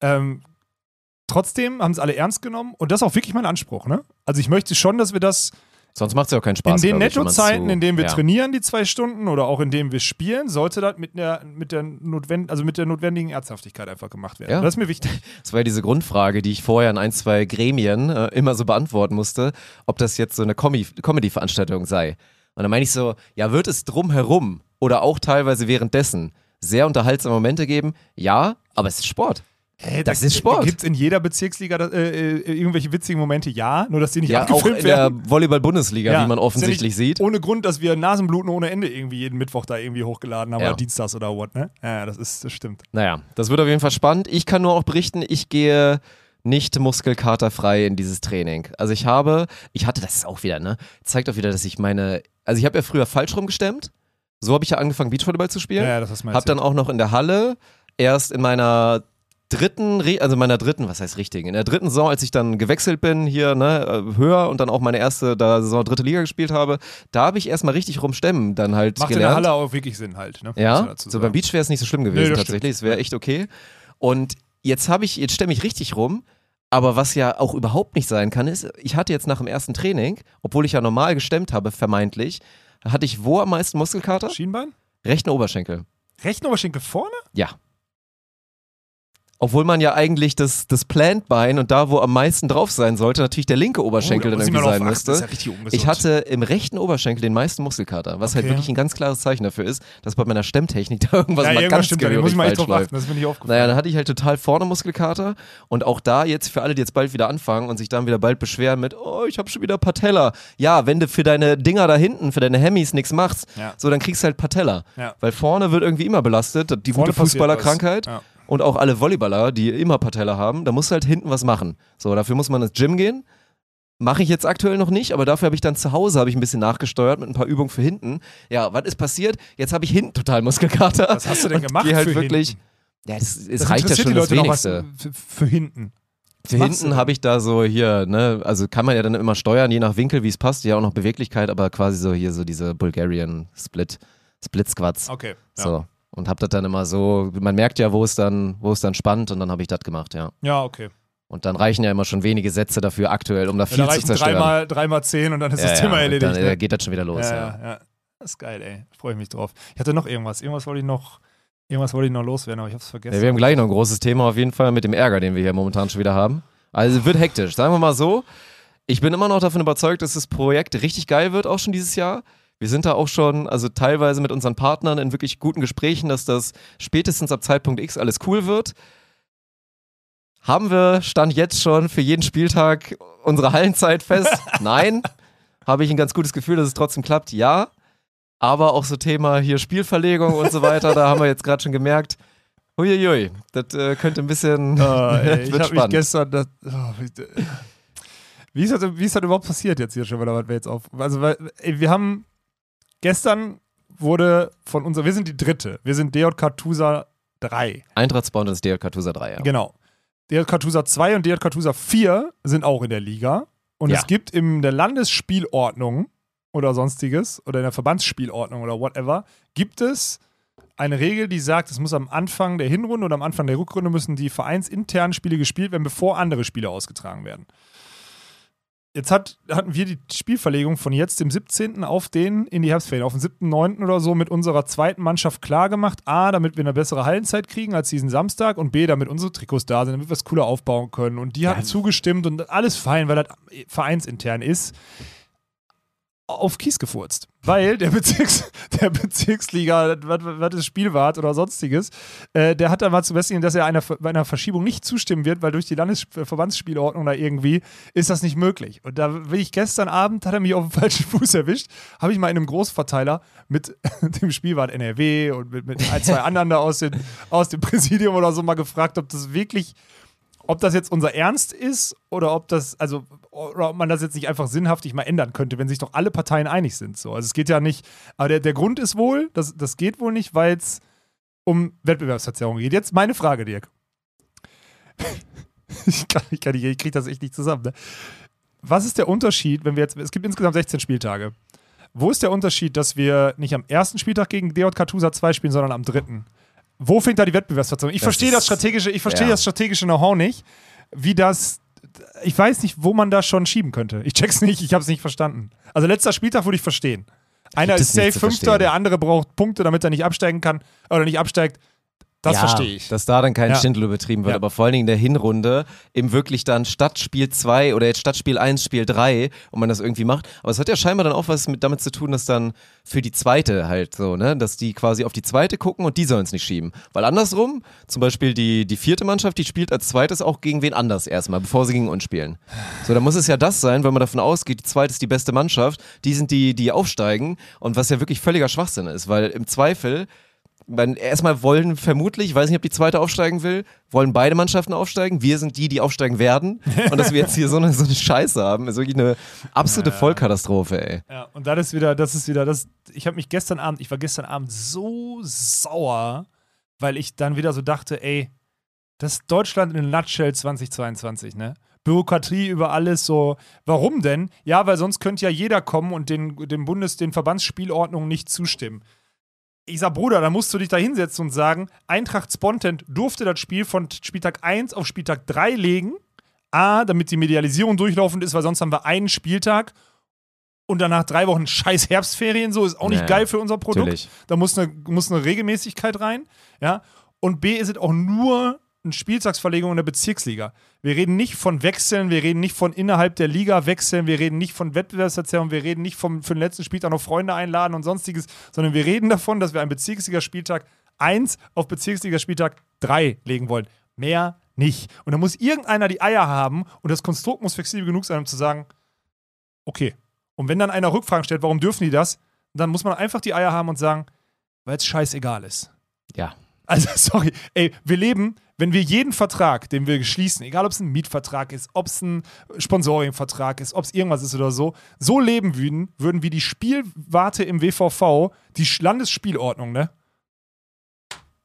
Ähm, trotzdem haben es alle ernst genommen und das ist auch wirklich mein Anspruch, ne? Also ich möchte schon, dass wir das Sonst macht es ja auch keinen Spaß. in den Nettozeiten, zu- in denen wir ja. trainieren, die zwei Stunden oder auch in denen wir spielen, sollte das mit der, mit der, notwend also mit der notwendigen Ernsthaftigkeit einfach gemacht werden. Ja. Das ist mir wichtig. Das war ja diese Grundfrage, die ich vorher in ein, zwei Gremien äh, immer so beantworten musste, ob das jetzt so eine Comedy-Veranstaltung sei. Und dann meine ich so, ja, wird es drumherum oder auch teilweise währenddessen sehr unterhaltsame Momente geben? Ja, aber es ist Sport. Hä, Das ist Sport. Gibt es in jeder Bezirksliga äh, äh, irgendwelche witzigen Momente? Ja, nur dass die nicht Ja, auch in der. Volleyball-Bundesliga, Ja, wie man ja offensichtlich sieht. Ohne Grund, dass wir Nasenbluten ohne Ende irgendwie jeden Mittwoch da irgendwie hochgeladen haben Ja. oder Dienstags oder what, ne? Ja, das ist, das stimmt. Naja, das wird auf jeden Fall spannend. Ich kann nur auch berichten, ich gehe nicht muskelkaterfrei in dieses Training. Also ich habe, ich hatte das auch wieder, ne? Zeigt auch wieder, dass ich meine, also ich habe ja früher falsch rumgestemmt. So habe ich ja angefangen, Beachvolleyball zu spielen. Ja, ja das hast du mal Hab dann auch noch in der Halle erst in meiner dritten, also meiner dritten, was heißt richtigen, in der dritten Saison, als ich dann gewechselt bin hier, ne, äh, höher und dann auch meine erste da Saison dritte Liga gespielt habe, da habe ich erstmal richtig rumstemmen dann halt Macht in gelernt. der Halle auch wirklich Sinn halt, ne? Ja, so beim Beach wäre es nicht so schlimm gewesen das tatsächlich, es wäre echt okay. Und jetzt habe ich, jetzt stemme ich richtig rum, aber was ja auch überhaupt nicht sein kann, ist, ich hatte jetzt nach dem ersten Training, obwohl ich ja normal gestemmt habe, vermeintlich, hatte ich wo am meisten Muskelkater? Schienbein? Rechten Oberschenkel. Rechten Oberschenkel vorne? Ja. Obwohl man ja eigentlich das, das Plantbein und da, wo am meisten drauf sein sollte, natürlich der linke Oberschenkel Oh, da dann ich irgendwie sein müsste. Ja. Ich hatte im rechten Oberschenkel den meisten Muskelkater, was halt Okay. wirklich ein ganz klares Zeichen dafür ist, dass bei meiner Stemmtechnik da irgendwas ja, mal irgendwas ganz stimmt gehörig muss ich mal echt falsch drauf achten, das mir nicht aufgefallen. Naja, dann hatte ich halt total vorne Muskelkater und auch da jetzt für alle, die jetzt bald wieder anfangen und sich dann wieder bald beschweren mit, oh, ich habe schon wieder Patella. Ja, wenn du für deine Dinger da hinten, für deine Hemmis nichts machst, Ja. so dann kriegst du halt Patella. Weil vorne wird irgendwie immer belastet, die Vorne gute Fußballerkrankheit. Ja. Und auch alle Volleyballer, die immer Patella haben, da musst du halt hinten was machen. So, dafür muss man ins Gym gehen. Mache ich jetzt aktuell noch nicht, aber dafür habe ich dann zu Hause habe ich ein bisschen nachgesteuert mit ein paar Übungen für hinten. Ja, was ist passiert? Jetzt habe ich hinten total Muskelkater. Was hast du denn gemacht geh halt für wirklich. hinten? Ja, es, es Das reicht ja schon die das Leute noch was Wenigste. für, hinten. Für hinten habe ich da so hier, ne, also kann man ja dann immer steuern, je nach Winkel, wie es passt, ja auch noch Beweglichkeit, aber quasi so hier so diese Bulgarian Split, Split Squats. Okay. Ja, So. Und hab das dann immer so, man merkt ja, wo es dann, wo es dann spannt und dann habe ich das gemacht, ja. ja okay. Und dann reichen ja immer schon wenige Sätze dafür aktuell, um da Ja, viel da zu zerstören. dreimal, dreimal zehn und dann ist ja, das Thema ja, erledigt. Dann ne? geht das schon wieder los, ja, ja. ja, ja. Das ist geil, ey. Freue ich mich drauf. Ich hatte noch irgendwas. Irgendwas wollte ich noch, irgendwas wollte ich noch loswerden, aber ich habe es vergessen. Ja, wir haben gleich noch ein großes Thema auf jeden Fall mit dem Ärger, den wir hier momentan schon wieder haben. Also wird hektisch, sagen wir mal so. Ich bin immer noch davon überzeugt, dass das Projekt richtig geil wird, auch schon dieses Jahr. Wir sind da auch schon, also teilweise mit unseren Partnern in wirklich guten Gesprächen, dass das spätestens ab Zeitpunkt X alles cool wird. Haben wir Stand jetzt schon für jeden Spieltag unsere Hallenzeit fest? Nein. Habe ich ein ganz gutes Gefühl, dass es trotzdem klappt? Ja. Aber auch so Thema hier Spielverlegung und so weiter, da haben wir jetzt gerade schon gemerkt, Uiuiui, das äh, könnte ein bisschen. Ah, ey, ich habe mich gestern. Das, oh, wie, wie, ist das, wie ist das überhaupt passiert jetzt hier schon? Was wir jetzt auf? Also, weil, ey, wir haben. Gestern wurde von unserer. Wir sind die dritte. Wir sind DJK Tusa 3. Eintracht Spawn ist DLK Tusa 3, ja. Genau. DJK Tusa 2 und DJK Tusa 4 sind auch in der Liga. Und Ja. es gibt in der Landesspielordnung oder sonstiges oder in der Verbandsspielordnung oder whatever, gibt es eine Regel, die sagt, es muss am Anfang der Hinrunde oder am Anfang der Rückrunde müssen die vereinsinternen Spiele gespielt werden, bevor andere Spiele ausgetragen werden. Jetzt hat, hatten wir die Spielverlegung von jetzt, dem 17. auf den in die Herbstferien, auf den 7.9. oder so mit unserer zweiten Mannschaft klar gemacht. A, damit wir eine bessere Hallenzeit kriegen als diesen Samstag und B, damit unsere Trikots da sind, damit wir es cooler aufbauen können. Und die hatten zugestimmt und alles fein, weil das vereinsintern ist. Auf Kies gefurzt. Weil der, Bezirks, der Bezirksliga, was, was ist Spielwart oder sonstiges, äh, der hat dann mal zu besten, dass er einer, einer Verschiebung nicht zustimmen wird, weil durch die Landesverbandsspielordnung da irgendwie ist das nicht möglich. Und da bin ich gestern Abend, hat er mich auf dem falschen Fuß erwischt, habe ich mal in einem Großverteiler mit dem Spielwart NRW und mit, mit ein, zwei anderen da aus, den, aus dem Präsidium oder so mal gefragt, ob das wirklich ob das jetzt unser Ernst ist oder ob das, also, ob man das jetzt nicht einfach sinnhaftig mal ändern könnte, wenn sich doch alle Parteien einig sind. So. Also es geht ja nicht, aber der, der Grund ist wohl, das, das geht wohl nicht, weil es um Wettbewerbsverzerrung geht. Jetzt meine Frage, Dirk. ich, kann, ich, kann, ich kriege das echt nicht zusammen. Ne? Was ist der Unterschied, wenn wir jetzt, es gibt insgesamt 16 Spieltage. Wo ist der Unterschied, dass wir nicht am ersten Spieltag gegen DJK Tusa 2 spielen, sondern am dritten? Wo fängt da die Wettbewerbsverzerrung? Ich Das verstehe das strategische, ich verstehe ja. das strategische Know-how nicht, wie das. Ich weiß nicht, wo man da schon schieben könnte. Ich check's nicht, ich habe es nicht verstanden. Also letzter Spieltag würde ich verstehen. Einer ist safe Fünfter, der andere braucht Punkte, damit er nicht absteigen kann oder nicht absteigt. Das ja, verstehe ich. Dass da dann kein Ja. Schindel betrieben wird, Ja. aber vor allen Dingen in der Hinrunde im wirklich dann Stadtspiel 2 oder jetzt Stadtspiel 1, Spiel 3 und man das irgendwie macht. Aber es hat ja scheinbar dann auch was mit damit zu tun, dass dann für die zweite halt so, ne, dass die quasi auf die zweite gucken und die sollen es nicht schieben. Weil andersrum, zum Beispiel die, die vierte Mannschaft, die spielt als zweites auch gegen wen anders erstmal, bevor sie gegen uns spielen. So, da muss es ja das sein, wenn man davon ausgeht, die zweite ist die beste Mannschaft, die sind die, die aufsteigen und was ja wirklich völliger Schwachsinn ist, weil im Zweifel man, erstmal wollen vermutlich, ich weiß nicht, ob die zweite aufsteigen will, wollen beide Mannschaften aufsteigen. Wir sind die, die aufsteigen werden. Und dass wir jetzt hier so eine, so eine Scheiße haben, ist wirklich eine absolute Vollkatastrophe, ey. Ja, und das ist wieder, das ist wieder, das. Ich habe mich gestern Abend, ich war gestern Abend so sauer, weil ich dann wieder so dachte, ey, das ist Deutschland in nutshell 2022, ne? Bürokratie über alles so. Warum denn? Ja, weil sonst könnte ja jeder kommen und den, dem Bundes-, den Verbandsspielordnungen nicht zustimmen. Ich sag, Bruder, da musst du dich da hinsetzen und sagen, Eintracht Spontent durfte das Spiel von Spieltag 1 auf Spieltag 3 legen. A, damit die Medialisierung durchlaufend ist, weil sonst haben wir einen Spieltag und danach drei Wochen scheiß Herbstferien, so ist auch nicht Ja, geil für unser Produkt. Natürlich. Da muss eine, muss eine Regelmäßigkeit rein. Ja? Und B ist es auch nur eine Spieltagsverlegung in der Bezirksliga. Wir reden nicht von Wechseln, wir reden nicht von innerhalb der Liga wechseln, wir reden nicht von Wettbewerbsverzerrung, wir reden nicht vom, für den letzten Spieltag noch Freunde einladen und sonstiges, sondern wir reden davon, dass wir einen Bezirksligaspieltag 1 auf Bezirksligaspieltag 3 legen wollen. Mehr nicht. Und da muss irgendeiner die Eier haben und das Konstrukt muss flexibel genug sein, um zu sagen, okay. Und wenn dann einer Rückfragen stellt, warum dürfen die das, dann muss man einfach die Eier haben und sagen, weil es scheißegal ist. Ja. Also, sorry, ey, wir leben, wenn wir jeden Vertrag, den wir schließen, egal ob es ein Mietvertrag ist, ob es ein Sponsoringvertrag ist, ob es irgendwas ist oder so, so leben würden, würden wie die Spielwarte im WVV, die Landesspielordnung, ne?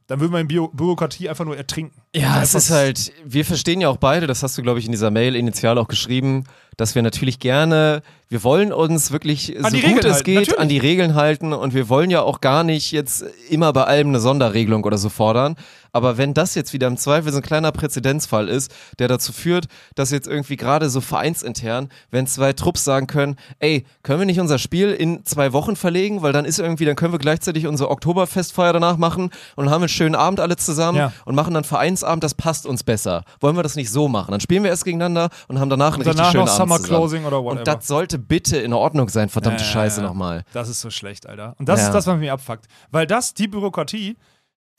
Dann würden wir in Bio Bürokratie einfach nur ertrinken. Ja, es ist halt, wir verstehen ja auch beide, das hast du, glaube ich, in dieser Mail initial auch geschrieben, dass wir natürlich gerne, wir wollen uns wirklich An so gut Regeln es geht natürlich. an die Regeln halten und wir wollen ja auch gar nicht jetzt immer bei allem eine Sonderregelung oder so fordern. Aber wenn das jetzt wieder im Zweifel so ein kleiner Präzedenzfall ist, der dazu führt, dass jetzt irgendwie gerade so vereinsintern, wenn zwei Trupps sagen können, ey, können wir nicht unser Spiel in zwei Wochen verlegen, weil dann ist irgendwie, dann können wir gleichzeitig unsere Oktoberfestfeier danach machen und haben einen schönen Abend alle zusammen Ja. und machen dann Vereinsabend, das passt uns besser. Wollen wir das nicht so machen? Dann spielen wir erst gegeneinander und haben danach einen Und richtig danach schönen noch Abend Summer zusammen. Closing oder whatever. Und das sollte bitte in Ordnung sein, verdammte ja, Scheiße nochmal. Das ist so schlecht, Alter. Und das Ja. ist das, was mich abfuckt. Weil das, die Bürokratie,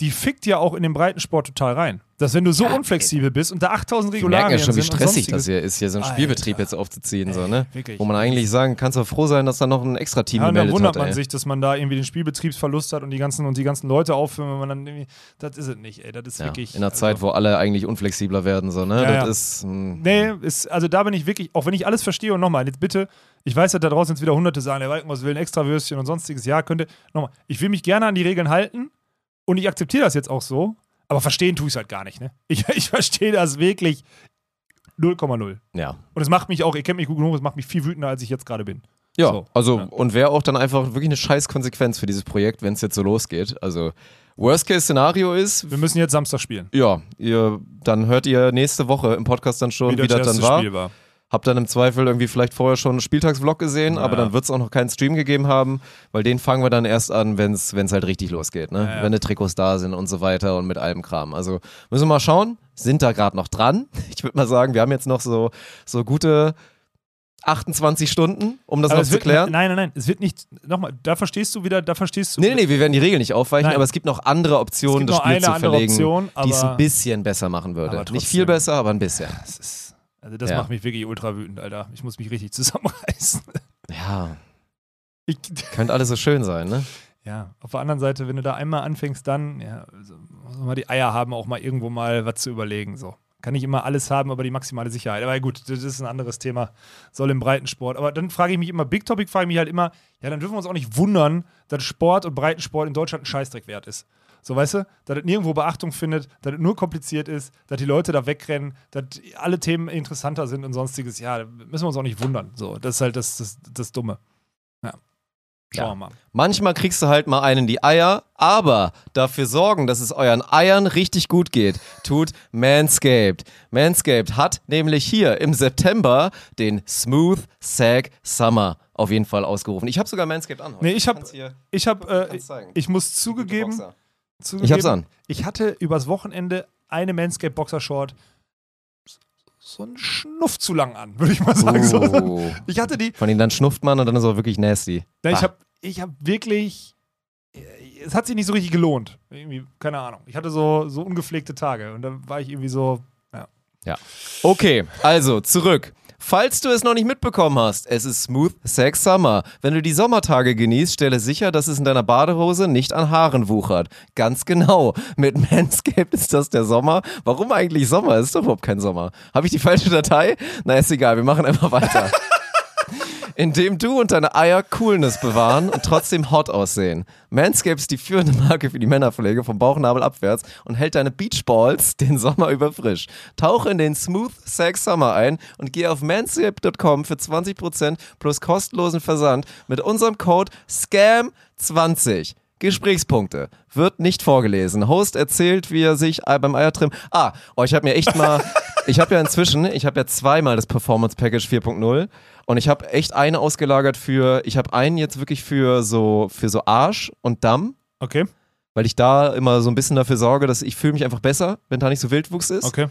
die fickt ja auch in den Breitensport total rein. Dass wenn du so unflexibel bist und da 8000 Wir merken Regularien ja schon, wie stressig das hier ist, hier so einen Alter. Spielbetrieb jetzt aufzuziehen, so, ne? wirklich. Wo man eigentlich sagen, kannst du froh sein, dass da noch ein extra Team Ja, und dann gemeldet wundert hat. man ey. sich, dass man da irgendwie den Spielbetriebsverlust hat und die ganzen, und die ganzen Leute aufführen, wenn man dann irgendwie, das ist es nicht, ey, das ist Ja, wirklich. in einer also- Zeit, wo alle eigentlich unflexibler werden, so, ne? Ja, das ja. ist. hm, Nee, ist, also da bin ich wirklich, auch wenn ich alles verstehe und nochmal, jetzt bitte, ich weiß, dass da draußen jetzt wieder Hunderte sagen, der Walkenhaus will ein Extrawürstchen und sonstiges, ja, könnte, nochmal, ich will mich gerne an die Regeln halten und ich akzeptiere das jetzt auch so, aber verstehen tue ich es halt gar nicht, ne? Ich, ich verstehe das wirklich 0,0. Ja. Und es macht mich auch, ihr kennt mich gut genug, es macht mich viel wütender, als ich jetzt gerade bin. Ja, So, also, ja. und wäre auch dann einfach wirklich eine scheiß Konsequenz für dieses Projekt, wenn es jetzt so losgeht. Also, Worst-Case-Szenario ist, Wir müssen jetzt Samstag spielen. ja, ihr, dann hört ihr nächste Woche im Podcast dann schon, wie, das dann erste war. Spiel war. Hab dann im Zweifel irgendwie vielleicht vorher schon einen Spieltagsvlog gesehen, Ja. aber dann wird es auch noch keinen Stream gegeben haben, weil den fangen wir dann erst an, wenn es halt richtig losgeht, ne? Ja, ja. Wenn die Trikots da sind und so weiter und mit allem Kram. Also müssen wir mal schauen, sind da gerade noch dran. Ich würde mal sagen, wir haben jetzt noch so, so gute 28 Stunden, um das Aber noch es zu klären. Nein, nein, nein. Es wird nicht. Nochmal, da verstehst du wieder, da verstehst du. Nee, nee, nee, wir werden die Regeln nicht aufweichen, Nein. aber es gibt noch andere Optionen, Es das Spiel zu verlegen, Option, die es ein bisschen besser machen würde. Nicht viel besser, aber ein bisschen. Das ist, also das Ja. macht mich wirklich ultra wütend, Alter. Ich muss mich richtig zusammenreißen. Ja, Ich, könnte alles so schön sein, ne? ja, auf der anderen Seite, wenn du da einmal anfängst, dann ja, also, muss man mal die Eier haben, auch mal irgendwo mal was zu überlegen. So. Kann nicht immer alles haben, aber die maximale Sicherheit. Aber gut, das ist ein anderes Thema. Soll im Breitensport. Aber dann frage ich mich immer, Big Topic frage ich mich halt immer, ja, dann dürfen wir uns auch nicht wundern, dass Sport und Breitensport in Deutschland ein Scheißdreck wert ist. So, weißt du, dass es nirgendwo Beachtung findet, dass es nur kompliziert ist, dass die Leute da wegrennen, dass alle Themen interessanter sind und sonstiges. Ja, da müssen wir uns auch nicht wundern. So, das ist halt das, das, das Dumme. Ja. Schauen Ja. wir mal. Manchmal kriegst du halt mal einen in die Eier, aber dafür sorgen, dass es euren Eiern richtig gut geht, tut Manscaped. Manscaped hat nämlich hier im September den Smooth Sag Summer auf jeden Fall ausgerufen. Ich habe sogar Manscaped an heute. Nee, ich hab- Kannst hier- Ich habe, äh, ich muss zugegeben. Zugegeben, Ich hab's an. Ich hatte übers Wochenende eine Manscaped Boxershort so einen Schnuff zu lang an, würde ich mal sagen. So, Oh. ich hatte die, Von denen dann schnufft man und dann ist auch wirklich nasty. na, ich habe ich hab wirklich, es hat sich nicht so richtig gelohnt. Irgendwie, keine Ahnung. Ich hatte so, so ungepflegte Tage und da war ich irgendwie so, ja. Okay, also zurück. Falls du es noch nicht mitbekommen hast, es ist Smooth Sex Summer. Wenn du die Sommertage genießt, stelle sicher, dass es in deiner Badehose nicht an Haaren wuchert. Ganz genau. Mit Manscaped ist das der Sommer. Warum eigentlich Sommer? Es ist doch überhaupt kein Sommer. Habe ich die falsche Datei? Na, ist egal, wir machen einfach weiter. Indem du und deine Eier Coolness bewahren und trotzdem hot aussehen. Manscaped ist die führende Marke für die Männerpflege vom Bauchnabel abwärts und hält deine Beachballs den Sommer über frisch. Tauche in den Smooth Sex Summer ein und geh auf manscaped.com für 20% plus kostenlosen Versand mit unserem Code SCAM20. Gesprächspunkte. Wird nicht vorgelesen. Host erzählt, wie er sich beim Eiertrim. Ah, oh, ich habe mir echt mal. ich habe ja inzwischen, ich habe ja zweimal das Performance Package 4.0 und ich habe echt eine ausgelagert für. Ich habe einen jetzt wirklich für so, für so Arsch und Damm, Okay, weil ich da immer so ein bisschen dafür sorge, dass ich fühle mich einfach besser, wenn da nicht so Wildwuchs ist. okay.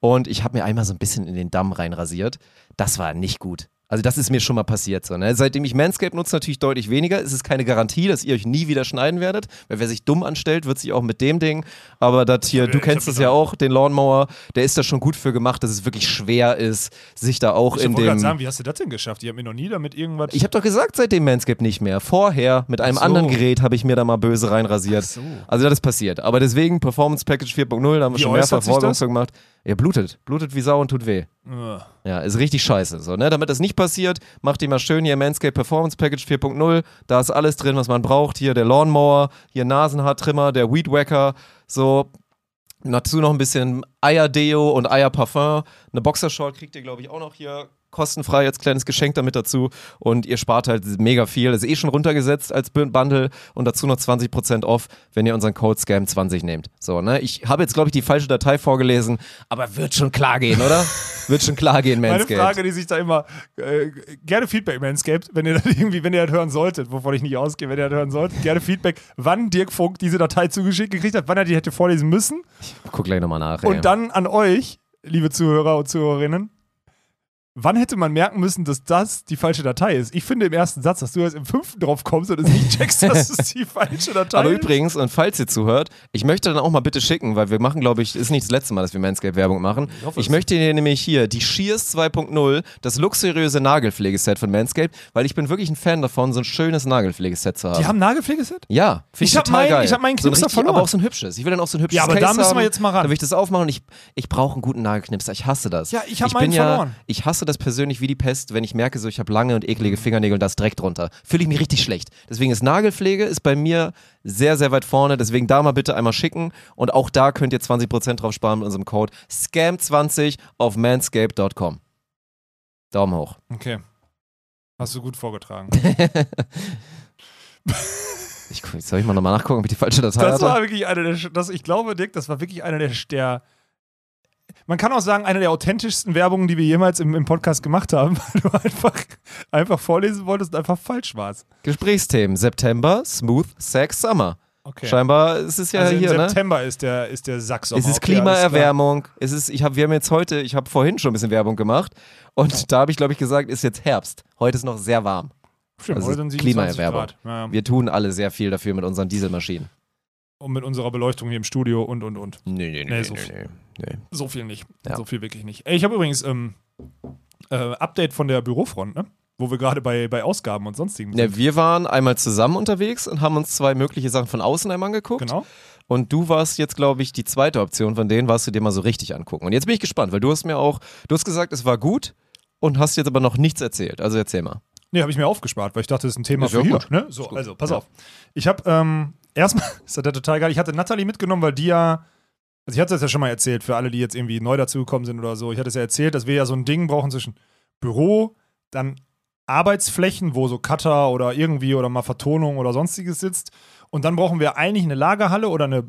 Und ich habe mir einmal so ein bisschen in den Damm reinrasiert. Das war nicht gut. Also das ist mir schon mal passiert. So, ne? Seitdem ich Manscaped nutze, natürlich deutlich weniger. Es ist keine Garantie, dass ihr euch nie wieder schneiden werdet. Weil wer sich dumm anstellt, wird sich auch mit dem Ding. Aber das hier, du kennst das ja auch. den Lawnmower, der ist da schon gut für gemacht, dass es wirklich schwer ist, sich da auch Ich in wollte gerade dem... sagen, wie hast du das denn geschafft? Ich habe mir noch nie damit irgendwas. Ich habe doch gesagt, seitdem Manscaped nicht mehr. Vorher mit einem so. anderen Gerät habe ich mir da mal böse reinrasiert. So. Also das ist passiert. Aber deswegen Performance Package 4.0, da haben wir Wie schon mehrfach für gemacht. Ja, blutet. Blutet wie Sau und tut weh. Äh, Ja, ist richtig scheiße. So, ne? Damit das nicht passiert, macht ihr mal schön hier Manscaped Performance Package 4.0. Da ist alles drin, was man braucht. Hier der Lawnmower, hier Nasenhaartrimmer, der Weed Wacker, so. Dazu noch ein bisschen Eierdeo und Eierparfum. Eine Boxershort kriegt ihr, glaube ich, auch noch hier kostenfrei als kleines Geschenk damit dazu. Und ihr spart halt mega viel. Das ist eh schon runtergesetzt als Bundle und dazu noch 20% off, wenn ihr unseren Code SCAM20 nehmt. So, ne? Ich habe jetzt, glaube ich, die falsche Datei vorgelesen, aber wird schon klar gehen, oder? wird schon klar gehen, Meine Manscaped. Frage, die sich da immer äh, gerne Feedback, Manscaped, wenn ihr das irgendwie, wenn ihr das hören solltet, wovon ich nicht ausgehe, wenn ihr das hören solltet, gerne Feedback, wann Dirk Funk diese Datei zugeschickt gekriegt hat, wann er die hätte vorlesen müssen. Guck gleich nochmal nach. ey. Und dann an euch, liebe Zuhörer und Zuhörerinnen, wann hätte man merken müssen, dass das die falsche Datei ist? Ich finde im ersten Satz, dass du jetzt im fünften drauf kommst und es nicht checkst, dass es die falsche Datei Aber ist. übrigens, und falls ihr zuhört, ich möchte dann auch mal bitte schicken, weil wir machen, glaube ich, ist nicht das letzte Mal, dass wir Manscaped-Werbung machen. Ich, hoffe es. möchte dir nämlich hier die Shears 2.0, das luxuriöse Nagelpflegeset von Manscaped, weil ich bin wirklich ein Fan davon, so ein schönes Nagelpflegeset zu haben. Die haben Nagelpflegeset? ja, finde ich, Ich hab total mein- geil. ich hab meinen so ein Knipser richtig, verloren. Aber auch so ein hübsches. Ich will dann auch so ein hübsches Ja, aber da Case müssen wir jetzt mal ran. Da will ich das aufmachen und ich, ich brauche einen guten Nagelknipser. Ich hasse das. Ja, ich hab bin meinen ja, verloren. Ich hasse das persönlich wie die Pest, wenn ich merke, so ich habe lange und eklige Fingernägel und da ist Dreck drunter. Fühle ich mich richtig schlecht. Deswegen ist Nagelpflege ist bei mir sehr, sehr weit vorne. Deswegen da mal bitte einmal schicken. Und auch da könnt ihr 20% drauf sparen mit unserem Code SCAM20 auf manscape.com. Daumen hoch. Okay. Hast du gut vorgetragen. Ich, soll ich mal nochmal nachgucken, ob ich die falsche Datei Das hatte? war wirklich eine der, das, ich glaube, Dick, das war wirklich eine der, der, man kann auch sagen, eine der authentischsten Werbungen, die wir jemals im, im Podcast gemacht haben, weil du einfach, einfach vorlesen wolltest und einfach falsch warst. Gesprächsthemen. September, Smooth, Sex, Summer. Okay. Scheinbar ist es ja also hier, im ne? September ist der, ist der Sacksommer. Es ist Okay. Klimaerwärmung. Es ist, ich hab, wir haben jetzt heute, ich habe vorhin schon ein bisschen Werbung gemacht und da habe ich, glaube ich, gesagt, ist jetzt Herbst. Heute ist noch sehr warm. Stimmt, Also heute sind 27 Klimaerwärmung. Ja. Wir tun alle sehr viel dafür mit unseren Dieselmaschinen. Und mit unserer Beleuchtung hier im Studio und, und, und. Nee, nee, Nee, so nee, nee. So viel nicht. Ja. So viel wirklich nicht. Ey, ich habe übrigens ähm, äh, Update von der Bürofront, ne? Wo wir gerade bei, bei Ausgaben und sonstigen sind. Ja, wir waren einmal zusammen unterwegs und haben uns zwei mögliche Sachen von außen einmal angeguckt. Genau. Und du warst jetzt, glaube ich, die zweite Option von denen, warst du dir mal so richtig angucken. Und jetzt bin ich gespannt, weil du hast mir auch, du hast gesagt, es war gut und hast jetzt aber noch nichts erzählt. Also erzähl mal. Nee, habe ich mir aufgespart, weil ich dachte, das ist ein Thema Ist für hier. gut. Ne? So, also, pass Ja. auf. Ich habe ähm, erstmal, ist das ja total geil, ich hatte Natalie mitgenommen, weil die ja, also ich hatte das ja schon mal erzählt, für alle, die jetzt irgendwie neu dazugekommen sind oder so. Ich hatte es ja erzählt, dass wir ja so ein Ding brauchen zwischen Büro, dann Arbeitsflächen, wo so Cutter oder irgendwie oder mal Vertonung oder sonstiges sitzt. Und dann brauchen wir eigentlich eine Lagerhalle oder eine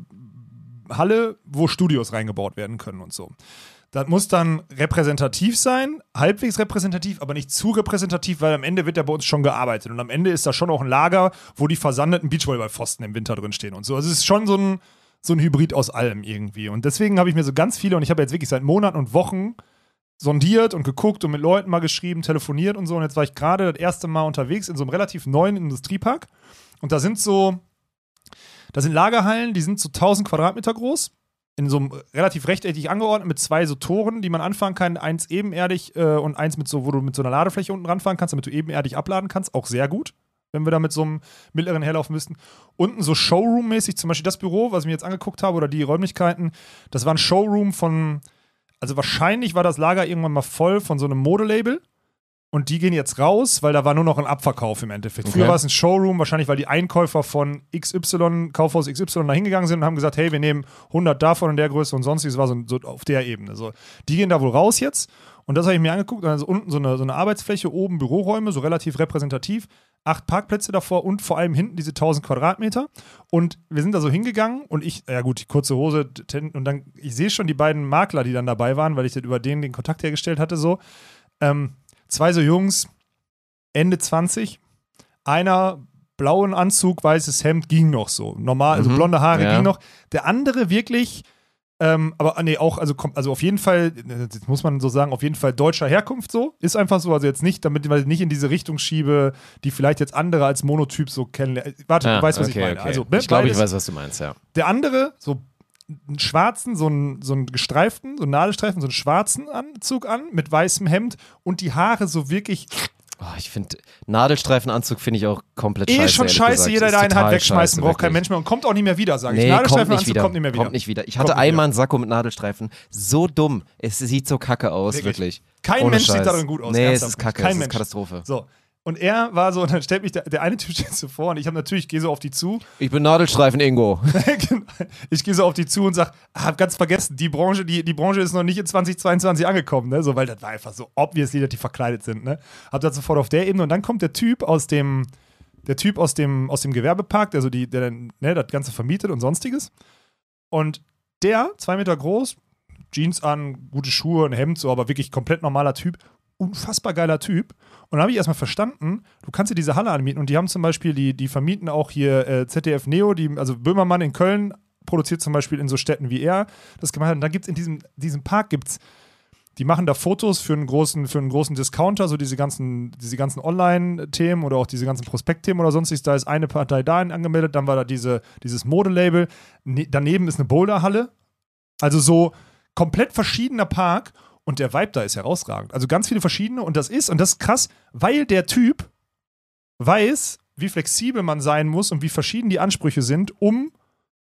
Halle, wo Studios reingebaut werden können und so. Das muss dann repräsentativ sein, halbwegs repräsentativ, aber nicht zu repräsentativ, weil am Ende wird ja bei uns schon gearbeitet. Und am Ende ist da schon auch ein Lager, wo die versandeten Beachvolleyballpfosten im Winter drin stehen und so. Also es ist schon so ein, so ein Hybrid aus allem irgendwie. Und deswegen habe ich mir so ganz viele, und ich habe jetzt wirklich seit Monaten und Wochen sondiert und geguckt und mit Leuten mal geschrieben, telefoniert und so. Und jetzt war ich gerade das erste Mal unterwegs in so einem relativ neuen Industriepark. Und da sind so, da sind Lagerhallen, die sind so 1000 Quadratmeter groß in so einem relativ rechteckig angeordnet mit zwei so Toren, die man anfahren kann. Eins ebenerdig äh, und eins mit so, wo du mit so einer Ladefläche unten ranfahren kannst, damit du ebenerdig abladen kannst. Auch sehr gut, wenn wir da mit so einem mittleren herlaufen müssten. Unten so Showroom-mäßig, zum Beispiel das Büro, was ich mir jetzt angeguckt habe, oder die Räumlichkeiten, das war ein Showroom von, also wahrscheinlich war das Lager irgendwann mal voll von so einem Modelabel. Und die gehen jetzt raus, weil da war nur noch ein Abverkauf im Endeffekt. Früher Okay. war es ein Showroom, wahrscheinlich weil die Einkäufer von XY, Kaufhaus XY da hingegangen sind und haben gesagt, hey, wir nehmen 100 davon in der Größe und sonstiges war so, so auf der Ebene. So, die gehen da wohl raus jetzt und das habe ich mir angeguckt. Also unten so eine, so eine Arbeitsfläche, oben Büroräume, so relativ repräsentativ. Acht Parkplätze davor und vor allem hinten diese 1000 Quadratmeter. Und wir sind da so hingegangen und ich, ja gut, die kurze Hose und dann, ich sehe schon die beiden Makler, die dann dabei waren, weil ich dann über den den Kontakt hergestellt hatte, so. Ähm, zwei so Jungs, Ende 20, einer blauen Anzug, weißes Hemd ging noch so. Normal, also Mhm. blonde Haare Ja. ging noch. Der andere wirklich, ähm, aber nee, auch, also, also auf jeden Fall, das muss man so sagen, auf jeden Fall deutscher Herkunft so. Ist einfach so, also jetzt nicht, damit ich nicht in diese Richtung schiebe, die vielleicht jetzt andere als Monotyp so kennenlernen. Warte, Ah, du weißt, was okay, ich meine. okay. Also, ne, ich glaube, ich weiß, was du meinst, ja. Der andere, so einen schwarzen, so einen, so einen gestreiften, so einen Nadelstreifen, so einen schwarzen Anzug an mit weißem Hemd und die Haare so wirklich Oh, ich finde, Nadelstreifenanzug finde ich auch komplett eh scheiße. schon ehrlich scheiße. Jeder, der einen hat wegschmeißen, braucht kein. Mensch mehr und kommt auch nicht mehr wieder, sage ich. Nee, kommt nicht Nadelstreifenanzug wieder. kommt nicht mehr wieder. Kommt nicht wieder. Ich hatte einmal einen Sakko mit Nadelstreifen. So dumm. Es sieht so kacke aus, Wirklich. wirklich. Kein Ohne Mensch Scheiß. sieht darin gut aus. Nee, es ernsthaft ist kacke. Kein es ist Mensch. Katastrophe. So. Und er war so, und dann stellt mich der, der eine Typ steht so vor und ich habe natürlich, gehe so auf die zu. Ich bin Nadelstreifen Ingo. ich gehe so auf die zu und sage, hab ganz vergessen, die Branche, die, die Branche ist noch nicht in 2022 angekommen, ne? So, weil das war einfach so obviously, dass die verkleidet sind, ne? Hab das sofort auf der Ebene und dann kommt der Typ aus dem, der Typ aus dem, aus dem Gewerbepark, der so die, der dann, ne, das Ganze vermietet und sonstiges. Und der, zwei Meter groß, Jeans an, gute Schuhe, ein Hemd, so, aber wirklich komplett normaler Typ, unfassbar geiler Typ. Und dann habe ich erstmal verstanden, du kannst dir diese Halle anmieten und die haben zum Beispiel, die, die vermieten auch hier äh, ZDF Neo, die, also Böhmermann in Köln produziert zum Beispiel in so Städten wie er das gemacht hat. Und dann gibt es in diesem, diesem Park gibt's, die machen da Fotos für einen großen, für einen großen Discounter, so diese ganzen, diese ganzen Online-Themen oder auch diese ganzen Prospekt-Themen oder sonstiges. Da ist eine Partei da angemeldet, dann war da diese, dieses Modelabel. Ne, daneben ist eine Boulderhalle. Also so komplett verschiedener Park und der Vibe da ist herausragend. Also ganz viele verschiedene und das ist, und das ist krass, weil der Typ weiß, wie flexibel man sein muss und wie verschieden die Ansprüche sind, um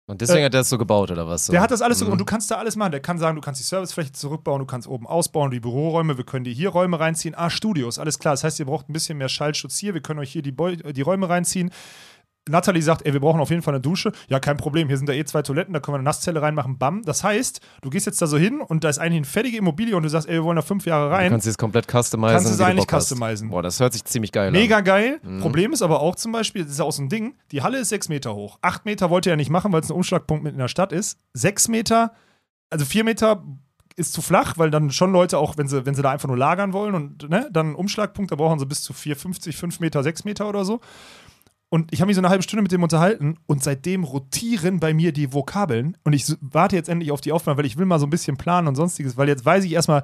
Und deswegen Äh, hat er das so gebaut, oder was? So? der hat das alles so, Mhm. und du kannst da alles machen. Der kann sagen, du kannst die Servicefläche zurückbauen, du kannst oben ausbauen, die Büroräume, wir können dir hier Räume reinziehen. Ah, Studios, alles klar. Das heißt, ihr braucht ein bisschen mehr Schallschutz hier, wir können euch hier die, Beu die Räume reinziehen. Natalie sagt, ey, wir brauchen auf jeden Fall eine Dusche. Ja, kein Problem, hier sind da eh zwei Toiletten, da können wir eine Nasszelle reinmachen, bam. Das heißt, du gehst jetzt da so hin und da ist eigentlich eine fertige Immobilie und du sagst, ey, wir wollen da fünf Jahre Du rein. kannst es komplett customizen. Kannst du es du eigentlich customizen. Boah, das hört sich ziemlich geil Mega an. geil. Mhm. Problem ist aber auch zum Beispiel, das ist ja auch so ein Ding, die Halle ist sechs Meter hoch. Acht Meter wollte er nicht machen, weil es ein Umschlagpunkt mit in der Stadt ist. Sechs Meter, also vier Meter ist zu flach, weil dann schon Leute auch, wenn sie, wenn sie da einfach nur lagern wollen und ne, dann einen Umschlagpunkt, da brauchen sie bis zu 4,50, 5 Meter, 6 Meter oder so. Und ich habe mich so eine halbe Stunde mit dem unterhalten und seitdem rotieren bei mir die Vokabeln. Und ich warte jetzt endlich auf die Aufnahme, weil ich will mal so ein bisschen planen und sonstiges, weil jetzt weiß ich erstmal,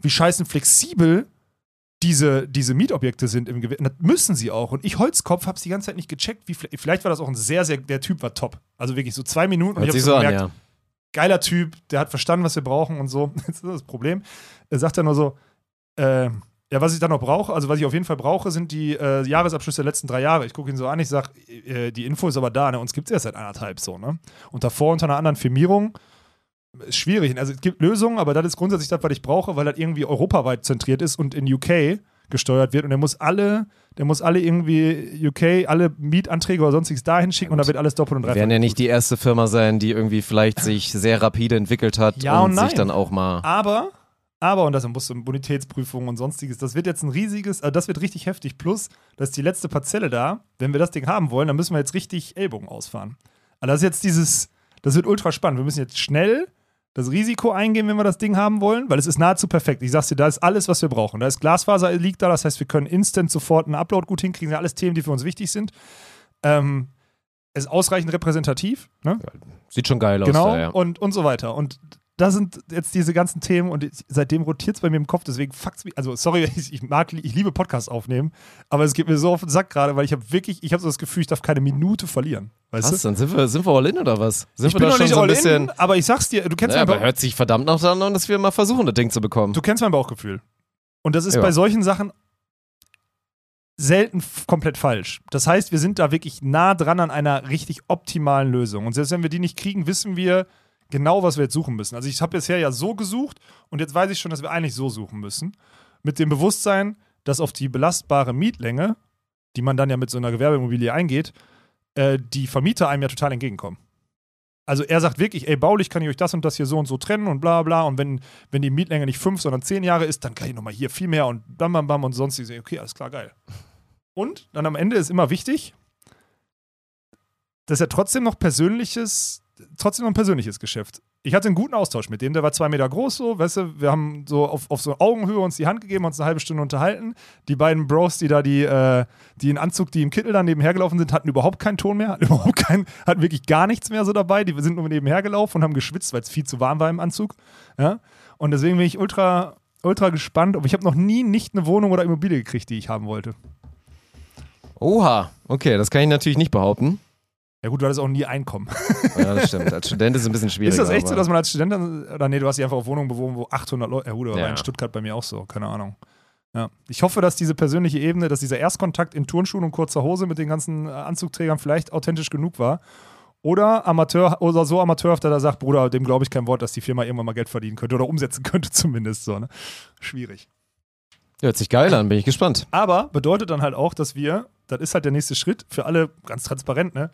wie scheißen flexibel diese, diese Mietobjekte sind im Gewerbe. Das müssen sie auch. Und ich, Holzkopf, habe es die ganze Zeit nicht gecheckt. Wie, vielleicht war das auch ein sehr, sehr, der Typ war top. Also wirklich so zwei Minuten und Hört ich sich habe so so an, gemerkt, ja. geiler Typ, der hat verstanden, was wir brauchen und so. Jetzt ist das Problem. Er sagt dann nur so, äh, ja, was ich dann noch brauche, also was ich auf jeden Fall brauche, sind die äh, Jahresabschlüsse der letzten drei Jahre. Ich gucke ihn so an, ich sage, äh, die Info ist aber da, ne? uns gibt es erst seit anderthalb so, ne? Und davor unter einer anderen Firmierung ist schwierig. Also es gibt Lösungen, aber das ist grundsätzlich das, was ich brauche, weil das irgendwie europaweit zentriert ist und in UK gesteuert wird und der muss alle, der muss alle irgendwie UK, alle Mietanträge oder sonstiges dahin schicken und da wird alles doppelt und Wir dreifach. werden ja nicht die erste Firma sein, die irgendwie vielleicht sich sehr rapide entwickelt hat Ja und und sich dann auch mal. Aber, aber, und das muss so Bonitätsprüfung und sonstiges, das wird jetzt ein riesiges, also das wird richtig heftig. Plus, da ist die letzte Parzelle da. Wenn wir das Ding haben wollen, dann müssen wir jetzt richtig Ellbogen ausfahren. Also das ist jetzt dieses, das wird ultra spannend. Wir müssen jetzt schnell das Risiko eingehen, wenn wir das Ding haben wollen, weil es ist nahezu perfekt. Ich sag's dir, da ist alles, was wir brauchen. Da ist Glasfaser liegt da, das heißt, wir können instant sofort einen Upload gut hinkriegen. Das sind alles Themen, die für uns wichtig sind. Ähm, es ist ausreichend repräsentativ. Ne? Sieht schon geil aus. Genau, ja. und, und so weiter. Und da sind jetzt diese ganzen Themen und seitdem rotiert es bei mir im Kopf, deswegen fuckt's mich. Also, sorry, ich, mag, ich liebe Podcasts aufnehmen, aber es geht mir so auf den Sack gerade, weil ich habe wirklich, ich habe so das Gefühl, ich darf keine Minute verlieren. Weißt Was? du? Dann sind wir, sind wir all in oder was? Sind Ich wir bin noch schon nicht so ein all bisschen. in, aber ich sag's dir, du kennst, Naja, mein, aber hört sich verdammt nach an, dass wir mal versuchen, das Ding zu bekommen. du kennst mein Bauchgefühl. Und das ist Ja. bei solchen Sachen selten komplett falsch. Das heißt, wir sind da wirklich nah dran an einer richtig optimalen Lösung. Und selbst wenn wir die nicht kriegen, wissen wir genau, was wir jetzt suchen müssen. Also ich habe bisher ja so gesucht und jetzt weiß ich schon, dass wir eigentlich so suchen müssen. Mit dem Bewusstsein, dass auf die belastbare Mietlänge, die man dann ja mit so einer Gewerbeimmobilie eingeht, äh, die Vermieter einem ja total entgegenkommen. Also er sagt wirklich, ey, baulich kann ich euch das und das hier so und so trennen und bla bla. Und wenn, wenn die Mietlänge nicht fünf, sondern zehn Jahre ist, dann kann ich nochmal hier viel mehr und bam, bam, bam und sonst. Okay, alles klar, geil. Und dann am Ende ist immer wichtig, dass er trotzdem noch persönliches, trotzdem noch ein persönliches Geschäft. Ich hatte einen guten Austausch mit dem, der war zwei Meter groß, so, weißt du, wir haben so auf, auf so Augenhöhe uns die Hand gegeben, uns eine halbe Stunde unterhalten. Die beiden Bros, die da die, äh, die in Anzug, die im Kittel dann nebenher gelaufen sind, hatten überhaupt keinen Ton mehr, hatten überhaupt keinen, hatten wirklich gar nichts mehr so dabei. Die sind nur nebenher gelaufen und haben geschwitzt, weil es viel zu warm war im Anzug. Ja? Und deswegen bin ich ultra, ultra gespannt. Aber ich habe noch nie nicht eine Wohnung oder Immobilie gekriegt, die ich haben wollte. Oha, okay, das kann ich natürlich nicht behaupten. Ja gut, du hattest auch nie Einkommen. Ja, das stimmt. Als Student ist es ein bisschen schwierig. Ist das echt so, dass man als Student dann, oder nee, du hast dich einfach auf Wohnungen bewohnt, wo 800 Leute, ja gut, aber Ja. in Stuttgart bei mir auch so, keine Ahnung. Ja. Ich hoffe, dass diese persönliche Ebene, dass dieser Erstkontakt in Turnschuhen und kurzer Hose mit den ganzen äh, Anzugträgern vielleicht authentisch genug war. Oder Amateur oder so amateurhaft, dass er sagt, Bruder, dem glaube ich kein Wort, dass die Firma irgendwann mal Geld verdienen könnte oder umsetzen könnte, zumindest so. Ne? Schwierig. Hört sich geil an, bin ich gespannt. Aber bedeutet dann halt auch, dass wir, das ist halt der nächste Schritt für alle ganz transparent, ne?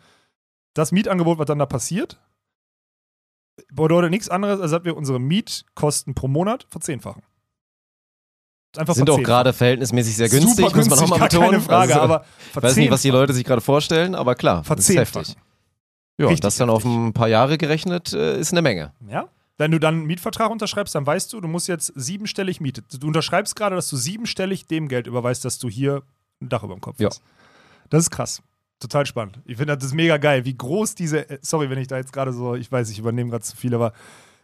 Das Mietangebot, was dann da passiert, bedeutet nichts anderes, als dass wir unsere Mietkosten pro Monat verzehnfachen. Einfach Sind auch verzehnfachen. gerade verhältnismäßig sehr günstig, Super muss man auch günstig, mal betonen. keine Frage, Also, aber ich weiß nicht, was die verzehnfachen. Leute sich gerade vorstellen, aber klar, das ist heftig. Verzehnfachen. Ja, Richtig das dann auf heftig. ein paar Jahre gerechnet äh, ist eine Menge. Ja? Wenn du dann einen Mietvertrag unterschreibst, dann weißt du, du musst jetzt siebenstellig mieten. Du unterschreibst gerade, dass du siebenstellig dem Geld überweist, dass du hier ein Dach über dem Kopf Ja. hast. Das ist krass. Total spannend. Ich finde das ist mega geil, wie groß diese. äh, Sorry, wenn ich da jetzt gerade so, ich weiß, ich übernehme gerade zu viel, aber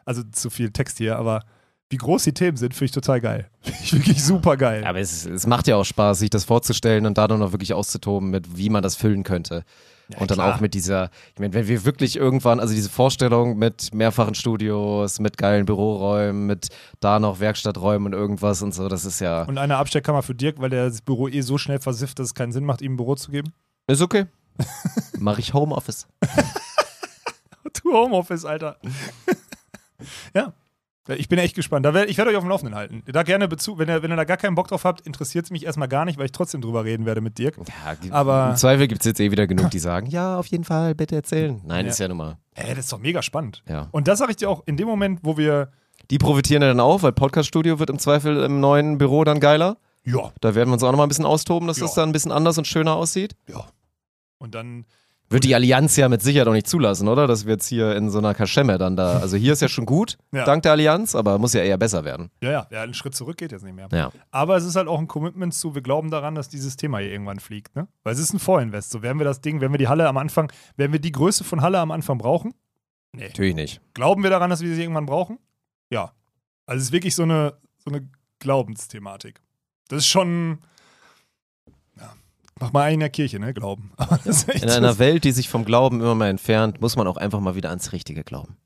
also zu viel Text hier, aber wie groß die Themen sind, finde ich total geil. Finde ich wirklich super geil. Aber es, es macht ja auch Spaß, sich das vorzustellen und da dann auch wirklich auszutoben, mit wie man das füllen könnte. Ja, und dann klar. auch mit dieser, ich meine, wenn wir wirklich irgendwann, also diese Vorstellung mit mehrfachen Studios, mit geilen Büroräumen, mit da noch Werkstatträumen und irgendwas und so, das ist ja, Und eine Abstellkammer für Dirk, weil der das Büro eh so schnell versifft, dass es keinen Sinn macht, ihm ein Büro zu geben. Ist okay. Mache ich Homeoffice. Du Homeoffice, Alter. ja. Ich bin echt gespannt. Da werd, ich werde euch auf dem Laufenden halten. Da gerne Bezug, wenn ihr, wenn ihr da gar keinen Bock drauf habt, interessiert es mich erstmal gar nicht, weil ich trotzdem drüber reden werde mit Dirk. Ja, Aber- Im Zweifel gibt es jetzt eh wieder genug, die sagen, ja, auf jeden Fall, bitte erzählen. Nein, Ja. ist ja nun mal, Ey, das ist doch mega spannend. ja. Und das sage ich dir auch in dem Moment, wo wir. Die profitieren ja dann auch, weil Podcast-Studio wird im Zweifel im neuen Büro dann geiler. Ja. Da werden wir uns auch nochmal ein bisschen austoben, dass Ja. das dann ein bisschen anders und schöner aussieht. Ja. Und dann, Wird die Allianz ja mit Sicherheit auch nicht zulassen, oder? Dass wir jetzt hier in so einer Kaschemme dann da. Also hier ist ja schon gut, Ja. dank der Allianz, aber muss ja eher besser werden. Ja, ja, ja, einen Schritt zurück geht jetzt nicht mehr. Ja. Aber es ist halt auch ein Commitment zu, wir glauben daran, dass dieses Thema hier irgendwann fliegt, ne? Weil es ist ein Vorinvest. So werden wir das Ding, wenn wir die Halle am Anfang, werden wir die Größe von Halle am Anfang brauchen? Nee. Natürlich nicht. Glauben wir daran, dass wir sie irgendwann brauchen? Ja. Also es ist wirklich so eine, so eine Glaubensthematik. Das ist schon. Ja, mach mal in der Kirche, ne? Glauben. In einer Welt, die sich vom Glauben immer mehr entfernt, muss man auch einfach mal wieder ans Richtige glauben.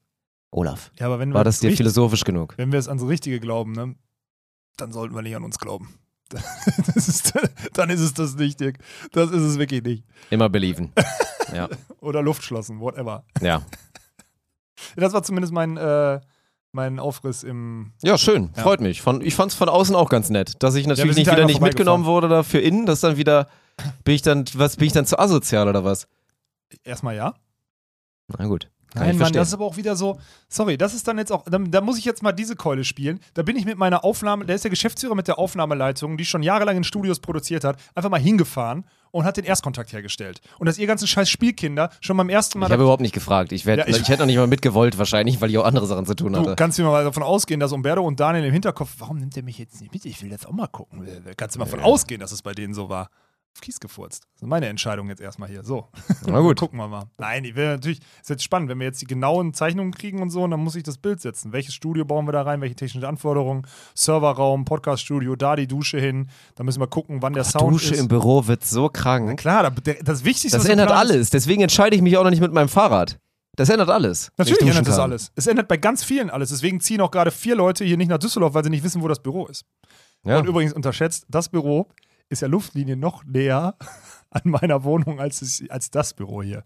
Olaf, ja, aber wenn war das dir richtig- philosophisch genug? Wenn wir es ans Richtige glauben, ne, dann sollten wir nicht an uns glauben. Ist, dann ist es das nicht, Dirk. Das ist es wirklich nicht. Immer believen. ja, Oder Luftschlossen, whatever. ja. Das war zumindest mein, äh, mein Aufriss im. Ja, schön. Ja. Freut mich. Von, ich fand es von außen auch ganz nett, dass ich natürlich sind nicht ja wieder nicht mitgenommen wurde da für innen, dass dann wieder bin ich dann was bin ich dann zu asozial oder was? Erstmal ja. Na gut. Kann Nein, Mann, das ist aber auch wieder so. Sorry, das ist dann jetzt auch. Da, da muss ich jetzt mal diese Keule spielen. Da bin ich mit meiner Aufnahme, der ist der Geschäftsführer mit der Aufnahmeleitung, die schon jahrelang in Studios produziert hat, einfach mal hingefahren und hat den Erstkontakt hergestellt. Und dass ihr ganzen scheiß Spielkinder schon beim ersten Mal. ich habe überhaupt nicht gefragt. Ich, werd, Ja, ich- ich, hätte noch nicht mal mitgewollt wahrscheinlich, weil ich auch andere Sachen zu tun Du hatte. kannst dir mal davon ausgehen, dass Umberto und Daniel im Hinterkopf, warum nimmt er mich jetzt nicht mit? Ich will jetzt auch mal gucken. Kannst du mal davon ausgehen, dass es bei denen so war. Auf Kies gefurzt. Das ist meine Entscheidung jetzt erstmal hier. So. Na gut. Gucken wir mal. Nein, ich will natürlich, ist jetzt spannend, wenn wir jetzt die genauen Zeichnungen kriegen und so, und dann muss ich das Bild setzen. Welches Studio bauen wir da rein? Welche technische Anforderungen? Serverraum, Podcaststudio, da die Dusche hin. Da müssen wir gucken, wann der Sound Dusche ist. im Büro wird so krank. Klar, da- der- das Wichtigste Das ändert alles. Deswegen entscheide ich mich auch noch nicht mit meinem Fahrrad. Das ändert alles. Natürlich ändert das alles. Es ändert bei ganz vielen alles. Deswegen ziehen auch gerade vier Leute hier nicht nach Düsseldorf, weil sie nicht wissen, wo das Büro ist. Ja. Und übrigens unterschätzt, das Büro ist ja Luftlinie noch näher an meiner Wohnung als, es, als das Büro hier.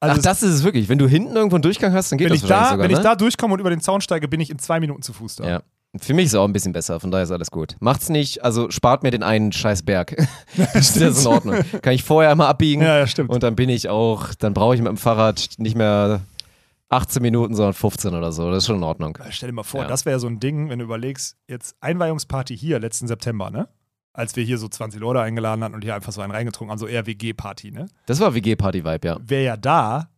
Also Ach, das ist es wirklich. Wenn du hinten irgendwo einen Durchgang hast, dann geht wenn das ich, da, sogar, wenn ich ne? da durchkomme und über den Zaun steige, bin ich in zwei Minuten zu Fuß da. Ja. Für mich ist es auch ein bisschen besser, von daher ist alles gut. Macht's nicht, also spart mir den einen scheiß Berg. das ist in Ordnung. Kann ich vorher einmal abbiegen Ja, ja, stimmt. und dann bin ich auch, dann brauche ich mit dem Fahrrad nicht mehr 18 Minuten, sondern 15 oder so. Das ist schon in Ordnung. Stell dir mal vor, Ja. das wäre so ein Ding, wenn du überlegst, jetzt Einweihungsparty hier letzten September, ne? Als wir hier so 20 Leute eingeladen hatten und hier einfach so einen reingetrunken haben, so eher WG-Party, ne? Das war WG-Party-Vibe, ja. Wäre ja da,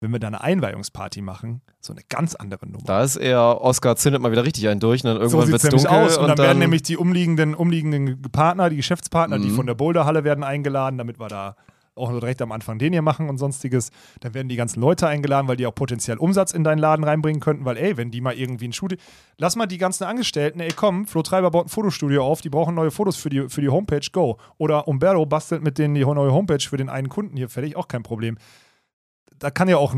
wenn wir da eine Einweihungsparty machen, so eine ganz andere Nummer. Da ist eher, Oscar zündet mal wieder richtig einen durch und dann irgendwann so sieht es nämlich dunkel aus. Und, und dann, dann, werden nämlich die umliegenden, umliegenden Partner, die Geschäftspartner, die Mhm. von der Boulderhalle werden eingeladen, damit wir da auch direkt am Anfang den hier machen und sonstiges. Dann werden die ganzen Leute eingeladen, weil die auch potenziell Umsatz in deinen Laden reinbringen könnten, weil ey, wenn die mal irgendwie ein Shooting, lass mal die ganzen Angestellten, ey komm, Flo Treiber baut ein Fotostudio auf, die brauchen neue Fotos für die, für die Homepage, go. Oder Umberto bastelt mit denen die neue Homepage für den einen Kunden hier fertig, auch kein Problem. Da kann ja auch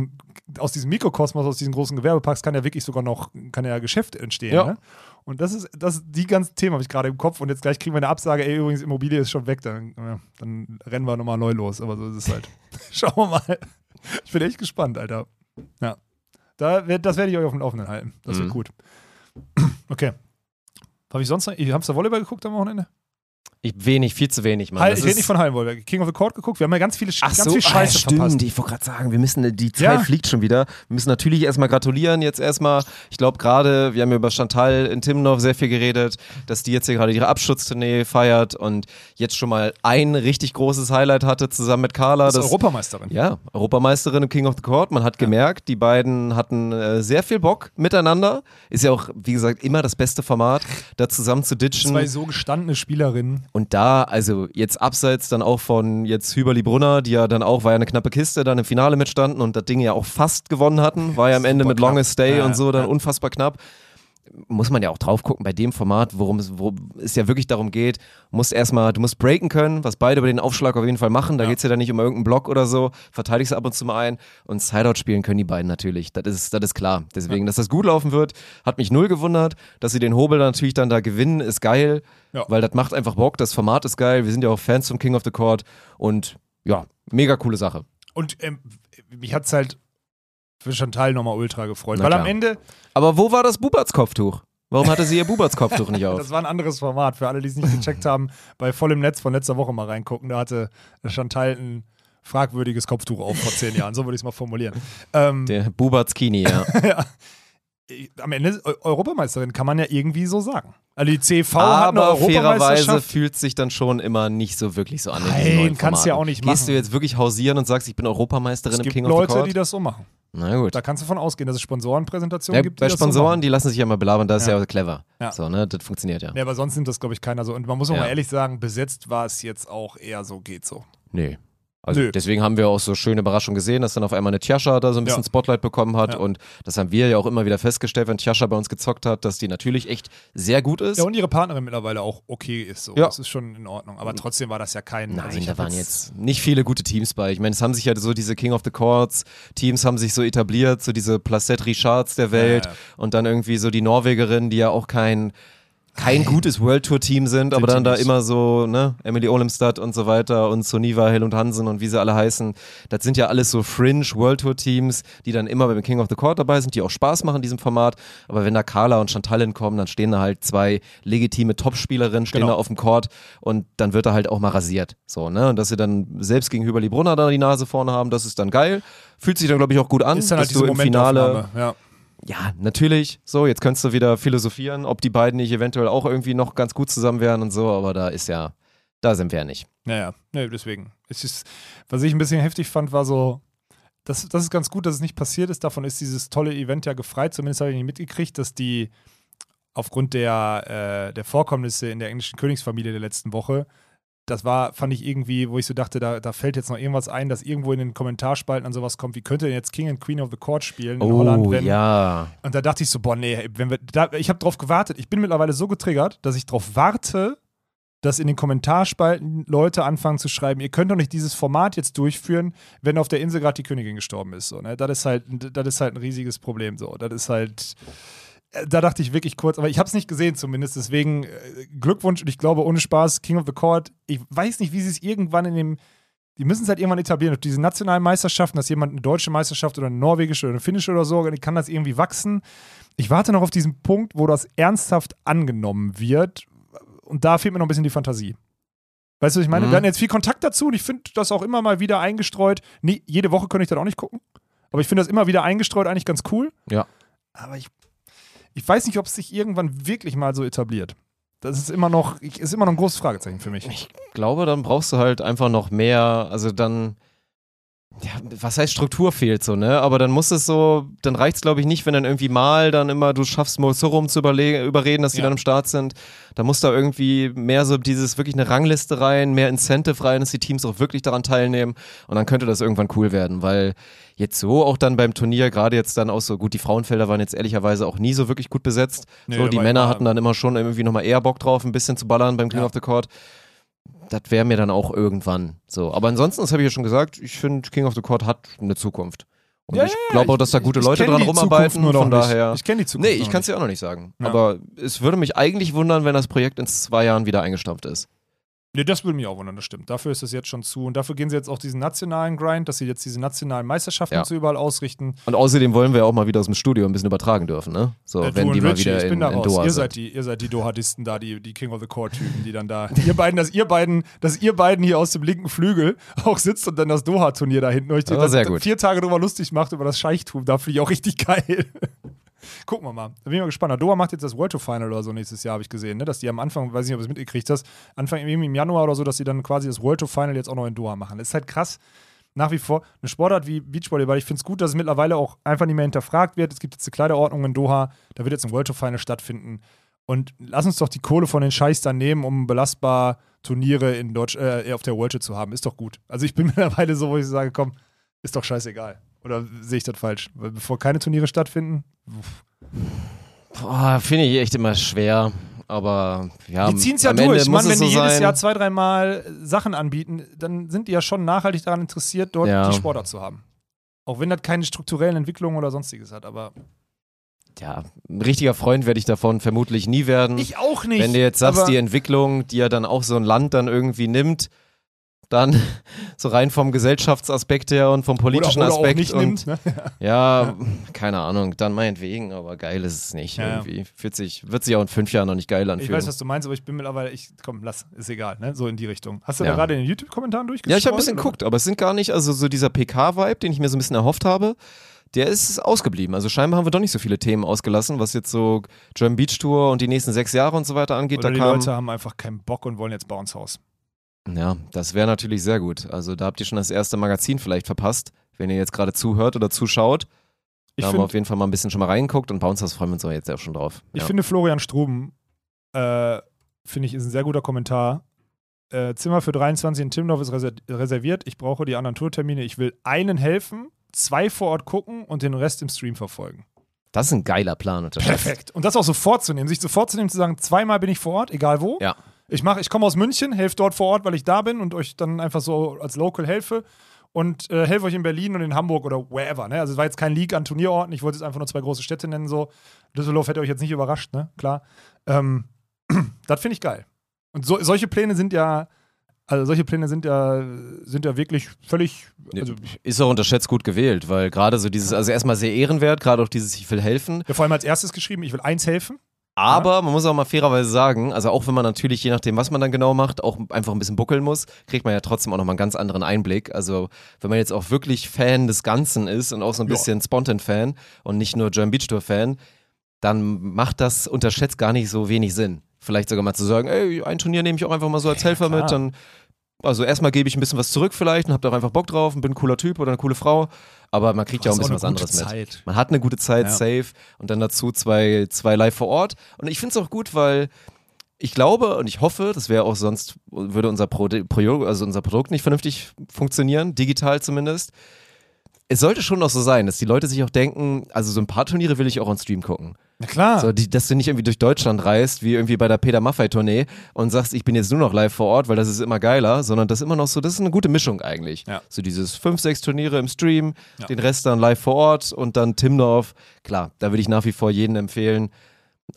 aus diesem Mikrokosmos, aus diesen großen Gewerbeparks, kann ja wirklich sogar noch, kann ja Geschäft entstehen. Ja. Ne? Und das ist, das die ganzen Themen habe ich gerade im Kopf und jetzt gleich kriegen wir eine Absage, ey, übrigens, Immobilie ist schon weg, dann, ja, dann rennen wir nochmal neu los. Aber so ist es halt. Schauen wir mal. Ich bin echt gespannt, Alter. Ja. Da, werd- das werde ich euch auf dem Laufenden halten. Das wird Mhm. gut. Okay. Habe ich sonst noch, ihr habt da Volleyball geguckt am Wochenende? Ich wenig, viel zu wenig, Mann. Das ich rede nicht von Hallenvolleyball. King of the Court geguckt. Wir haben ja ganz viele, Ach ganz so, viel Scheiße ah, stimmt. verpasst. Ich wollte gerade sagen, wir müssen, die Zeit Ja. fliegt schon wieder. Wir müssen natürlich erstmal gratulieren. Jetzt erstmal, ich glaube gerade, wir haben über Chantal in Timmendorf sehr viel geredet, dass die jetzt hier gerade ihre Abschutztournee feiert und jetzt schon mal ein richtig großes Highlight hatte zusammen mit Carla. Das ist Das, Europameisterin. ja, Europameisterin im King of the Court. Man hat gemerkt, die beiden hatten äh, sehr viel Bock miteinander. Ist ja auch, wie gesagt, immer das beste Format, da zusammen zu ditchen. Zwei so gestandene Spielerinnen. Und da, also jetzt abseits dann auch von jetzt Hüberli Brunner, die ja dann auch, war ja eine knappe Kiste, dann im Finale mitstanden und das Ding ja auch fast gewonnen hatten, war ja am Ende Super mit Longest Stay knapp. und so dann Ja. unfassbar knapp. Muss man ja auch drauf gucken bei dem Format, worum es, wo es ja wirklich darum geht, musst erstmal, du musst breaken können, was beide über den Aufschlag auf jeden Fall machen. Da Ja. geht es ja dann nicht um irgendeinen Block oder so, verteidigst du ab und zu mal ein und Sideout spielen können die beiden natürlich. Das ist, das ist klar. Deswegen, dass das gut laufen wird, hat mich null gewundert. Dass sie den Hobel dann natürlich dann da gewinnen, ist geil, Ja. weil das macht einfach Bock. Das Format ist geil. Wir sind ja auch Fans vom King of the Court und ja, mega coole Sache. Und ähm, mich hat es halt für Chantal nochmal ultra gefreut. Na weil am klar. Ende, Aber wo war das Buberts-Kopftuch? Warum hatte sie ihr Buberts-Kopftuch nicht auf? das war ein anderes Format. Für alle, die es nicht gecheckt haben, bei vollem Netz von letzter Woche mal reingucken. Da hatte Chantal ein fragwürdiges Kopftuch auf vor zehn Jahren. So würde ich es mal formulieren. Ähm, Der Buberts Kini, ja. ja. Äh, am Ende Eu- Europameisterin kann man ja irgendwie so sagen. Also die CV hat eine Aber fairerweise fühlt sich dann schon immer nicht so wirklich so an. in Nein, kannst du ja auch nicht Gehst machen. du jetzt wirklich hausieren und sagst, ich bin Europameisterin Es im gibt King of the Leute, Court? die das so machen. Na gut. Da kannst du von ausgehen, dass es Sponsorenpräsentationen Ja, gibt. bei so Sponsoren, machen. die lassen sich ja mal belabern, das Ja. ist ja clever. Ja. So, ne, das funktioniert ja. Ja, aber sonst nimmt das, glaube ich, keiner so. Und man muss auch mal ehrlich sagen, besetzt war es jetzt auch eher so, geht so. Nee. Also Nö. deswegen haben wir auch so schöne Überraschungen gesehen, dass dann auf einmal eine Tjascha da so ein bisschen Ja. Spotlight bekommen hat Ja. und das haben wir ja auch immer wieder festgestellt, wenn Tjascha bei uns gezockt hat, dass die natürlich echt sehr gut ist. Ja, und ihre Partnerin mittlerweile auch okay ist. So. Ja. Das ist schon in Ordnung. Aber trotzdem war das ja kein. Nein, also da waren jetzt nicht viele gute Teams bei. Ich meine, es haben sich ja so diese King of the Courts Teams haben sich so etabliert, so diese Placette Richards der Welt Ja, und dann irgendwie so die Norwegerinnen, die ja auch kein kein gutes World Tour Team sind, aber dann da immer so, ne, Emily Olemstad und so weiter und Soniva, Hill und Hansen und wie sie alle heißen, das sind ja alles so Fringe World Tour Teams, die dann immer beim King of the Court dabei sind, die auch Spaß machen in diesem Format, aber wenn da Carla und Chantal hinkommen, dann stehen da halt zwei legitime Topspielerinnen, stehen Genau. da auf dem Court und dann wird er halt auch mal rasiert, so, ne, und dass sie dann selbst gegen Hüberli Brunner da die Nase vorne haben, das ist dann geil, fühlt sich dann glaube ich auch gut an, Ist dann halt dass du im Finale. Ja. Ja, natürlich. So, jetzt könntest du wieder philosophieren, ob die beiden nicht eventuell auch irgendwie noch ganz gut zusammen wären und so, aber da ist ja, da sind wir ja nicht. Naja, nee, deswegen. Es ist, was ich ein bisschen heftig fand, war so, das, das ist ganz gut, dass es nicht passiert ist. Davon ist dieses tolle Event ja gefreit. Zumindest habe ich nicht mitgekriegt, dass die aufgrund der, äh, der Vorkommnisse in der englischen Königsfamilie der letzten Woche, das war, fand ich irgendwie, wo ich so dachte, da, da fällt jetzt noch irgendwas ein, dass irgendwo in den Kommentarspalten an sowas kommt, wie könnte denn jetzt King and Queen of the Court spielen in Holland, wenn, Oh, ja. und da dachte ich so, boah, nee, wenn wir, da, ich habe drauf gewartet. Ich bin mittlerweile so getriggert, dass ich drauf warte, dass in den Kommentarspalten Leute anfangen zu schreiben, ihr könnt doch nicht dieses Format jetzt durchführen, wenn auf der Insel gerade die Königin gestorben ist. So, ne? Das ist halt, das ist halt ein riesiges Problem. So, das ist halt. Äh, Da dachte ich wirklich kurz, aber ich habe es nicht gesehen zumindest. Deswegen äh, Glückwunsch und ich glaube ohne Spaß King of the Court. Ich weiß nicht, wie sie es irgendwann in dem die müssen es halt irgendwann etablieren. Auf diese nationalen Meisterschaften, dass jemand eine deutsche Meisterschaft oder eine norwegische oder eine finnische oder so, kann das irgendwie wachsen. Ich warte noch auf diesen Punkt, wo das ernsthaft angenommen wird. Und da fehlt mir noch ein bisschen die Fantasie. Weißt du, was ich meine? Mhm. Wir hatten jetzt viel Kontakt dazu und ich finde das auch immer mal wieder eingestreut. Nee, jede Woche könnte ich das auch nicht gucken. Aber ich finde das immer wieder eingestreut eigentlich ganz cool. Ja. Aber ich, ich weiß nicht, ob es sich irgendwann wirklich mal so etabliert. Das ist immer noch, ist immer noch ein großes Fragezeichen für mich. Ich glaube, dann brauchst du halt einfach noch mehr, also dann, ja, was heißt Struktur fehlt so, ne? Aber dann muss es so, dann reicht es glaube ich nicht, wenn dann irgendwie mal dann immer du schaffst, Mosorum zu überle- überreden, dass die Ja. dann im Start sind. Da muss da irgendwie mehr so dieses, wirklich eine Rangliste rein, mehr Incentive rein, dass die Teams auch wirklich daran teilnehmen und dann könnte das irgendwann cool werden, weil jetzt so auch dann beim Turnier, gerade jetzt dann auch so, gut, die Frauenfelder waren jetzt ehrlicherweise auch nie so wirklich gut besetzt. Nee, so, die Männer hatten dann immer schon irgendwie nochmal eher Bock drauf, ein bisschen zu ballern beim King Ja. of the Court das wäre mir dann auch irgendwann so. Aber ansonsten, das habe ich ja schon gesagt, ich finde, King of the Court hat eine Zukunft. Und Ja, ich ja, glaube auch, dass da ich- gute ich Leute kenn dran rumarbeiten. Von nicht. daher. Ich kenne die Zukunft Nee, ich kann es dir auch noch nicht sagen. Ja. Aber es würde mich eigentlich wundern, wenn das Projekt in zwei Jahren wieder eingestampft ist. Nee, das würde mich auch wundern, das stimmt. Dafür ist es jetzt schon zu. Und dafür gehen sie jetzt auch diesen nationalen Grind, dass sie jetzt diese nationalen Meisterschaften Ja. so überall ausrichten. Und außerdem wollen wir auch mal wieder aus dem Studio ein bisschen übertragen dürfen, ne? So, Äh, wenn die und mal Richie, wieder ich bin in, da in raus. Doha ihr, sind. seid die, ihr seid die Dohadisten da, die, die King of the Court-Typen, die dann da. ihr beiden, dass ihr beiden, dass ihr beiden hier aus dem linken Flügel auch sitzt und dann das Doha-Turnier da hinten euch Das war sehr gut. vier Tage drüber lustig macht über das Scheichtum. Da finde ich auch richtig geil. Gucken wir mal. Da bin ich mal gespannt. Doha macht jetzt das World Tour Final oder so nächstes Jahr, habe ich gesehen, ne? Dass die am Anfang, weiß nicht, ob du es mitgekriegt hast, Anfang irgendwie im Januar oder so, dass sie dann quasi das World Tour Final jetzt auch noch in Doha machen. Das ist halt krass. Nach wie vor eine Sportart wie Beachvolleyball. Ich finde es gut, dass es mittlerweile auch einfach nicht mehr hinterfragt wird. Es gibt jetzt eine Kleiderordnung in Doha. Da wird jetzt ein World Tour Final stattfinden. Und lass uns doch die Kohle von den Scheiß dann nehmen, um belastbar Turniere in Deutsch, äh, auf der World Tour zu haben. Ist doch gut. Also ich bin mittlerweile so, wo ich sage, komm, ist doch scheißegal. Oder sehe ich das falsch? Weil bevor keine Turniere stattfinden, finde ich echt immer schwer. Aber ja, die ziehen es ja durch. Mann, wenn so die jedes sein. Jahr zwei, dreimal Sachen anbieten, dann sind die ja schon nachhaltig daran interessiert, dort Ja. die Sportart zu haben. Auch wenn das keine strukturellen Entwicklungen oder sonstiges hat. Aber ja, ein richtiger Freund werde ich davon vermutlich nie werden. ich auch nicht. Wenn du jetzt sagst, die Entwicklung, die ja dann auch so ein Land dann irgendwie nimmt, dann so rein vom Gesellschaftsaspekt her und vom politischen oder, oder Aspekt und nimmt. Ne? ja, keine Ahnung, dann meinetwegen, aber geil ist es nicht Ja, ja. irgendwie. Fühlt sich, wird sich auch in fünf Jahren noch nicht geil Ich anfühlen. weiß, was du meinst, aber ich bin mittlerweile, ich, komm, lass, ist egal, ne? So in die Richtung. Hast du Ja. da gerade in den YouTube-Kommentaren durchgeschaut? ja, ich habe ein bisschen geguckt, aber es sind gar nicht, also so dieser PK-Vibe, den ich mir so ein bisschen erhofft habe, der ist ausgeblieben. Also scheinbar haben wir doch nicht so viele Themen ausgelassen, was jetzt so German Beach Tour und die nächsten sechs Jahre und so weiter angeht. Oder da die Leute haben einfach keinen Bock und wollen jetzt Bounce House. Ja, das wäre natürlich sehr gut. Also da habt ihr schon das erste Magazin vielleicht verpasst, wenn ihr jetzt gerade zuhört oder zuschaut. Ich, da haben wir auf jeden Fall mal ein bisschen schon mal reingeguckt und bei uns das freuen wir uns auch jetzt auch schon drauf. ich ja. finde, Florian Struben, äh, finde ich, ist ein sehr guter Kommentar. Äh, Zimmer für 23 in Timdorf ist reser reserviert. Ich brauche die anderen Tourtermine. Ich will einen helfen, zwei vor Ort gucken und den Rest im Stream verfolgen. das ist ein geiler Plan. Perfekt. Und das auch sofort zu nehmen, sich sofort zu nehmen, zu sagen, zweimal bin ich vor Ort, egal wo. Ja. Ich mache, ich komme aus München, helfe dort vor Ort, weil ich da bin und euch dann einfach so als Local helfe und äh, helfe euch in Berlin und in Hamburg oder wherever. Ne? Also es war jetzt kein League an Turnierorten, ich wollte jetzt einfach nur zwei große Städte nennen. So. Düsseldorf hätte euch jetzt nicht überrascht, ne? Klar. Ähm, das finde ich geil. Und so, solche Pläne sind ja, also solche Pläne sind ja, sind ja wirklich völlig. Also, Ist auch unterschätzt gut gewählt, weil gerade so dieses, also erstmal sehr ehrenwert, gerade auch dieses, ich will helfen. ja, vor allem als erstes geschrieben, ich will eins helfen. Aber man muss auch mal fairerweise sagen, also auch wenn man natürlich, je nachdem, was man dann genau macht, auch einfach ein bisschen buckeln muss, kriegt man ja trotzdem auch nochmal einen ganz anderen Einblick. Also wenn man jetzt auch wirklich Fan des Ganzen ist und auch so ein Ja. bisschen Spontan-Fan und nicht nur German Beach Tour-Fan, dann macht das unterschätzt gar nicht so wenig Sinn. Vielleicht sogar mal zu sagen, ey, ein Turnier nehme ich auch einfach mal so als Helfer klar. mit, dann also erstmal gebe ich ein bisschen was zurück vielleicht und hab da auch einfach Bock drauf und bin ein cooler Typ oder eine coole Frau, aber man kriegt ja auch ein bisschen was anderes mit. Zeit. Man hat eine gute Zeit, Ja. safe. Und dann dazu zwei, zwei live vor Ort. Und ich finde es auch gut, weil ich glaube und ich hoffe, das wäre auch sonst, würde unser, Pro also unser Produkt nicht vernünftig funktionieren, digital zumindest. Es sollte schon noch so sein, dass die Leute sich auch denken, also so ein paar Turniere will ich auch on Stream gucken. Na klar. So, die, dass du nicht irgendwie durch Deutschland reist, wie irgendwie bei der Peter Maffei-Tournee und sagst, ich bin jetzt nur noch live vor Ort, weil das ist immer geiler, sondern das ist immer noch so, das ist eine gute Mischung eigentlich. Ja. So dieses fünf, sechs Turniere im Stream, Ja. den Rest dann live vor Ort und dann Timdorf. Klar, da würde ich nach wie vor jedem empfehlen,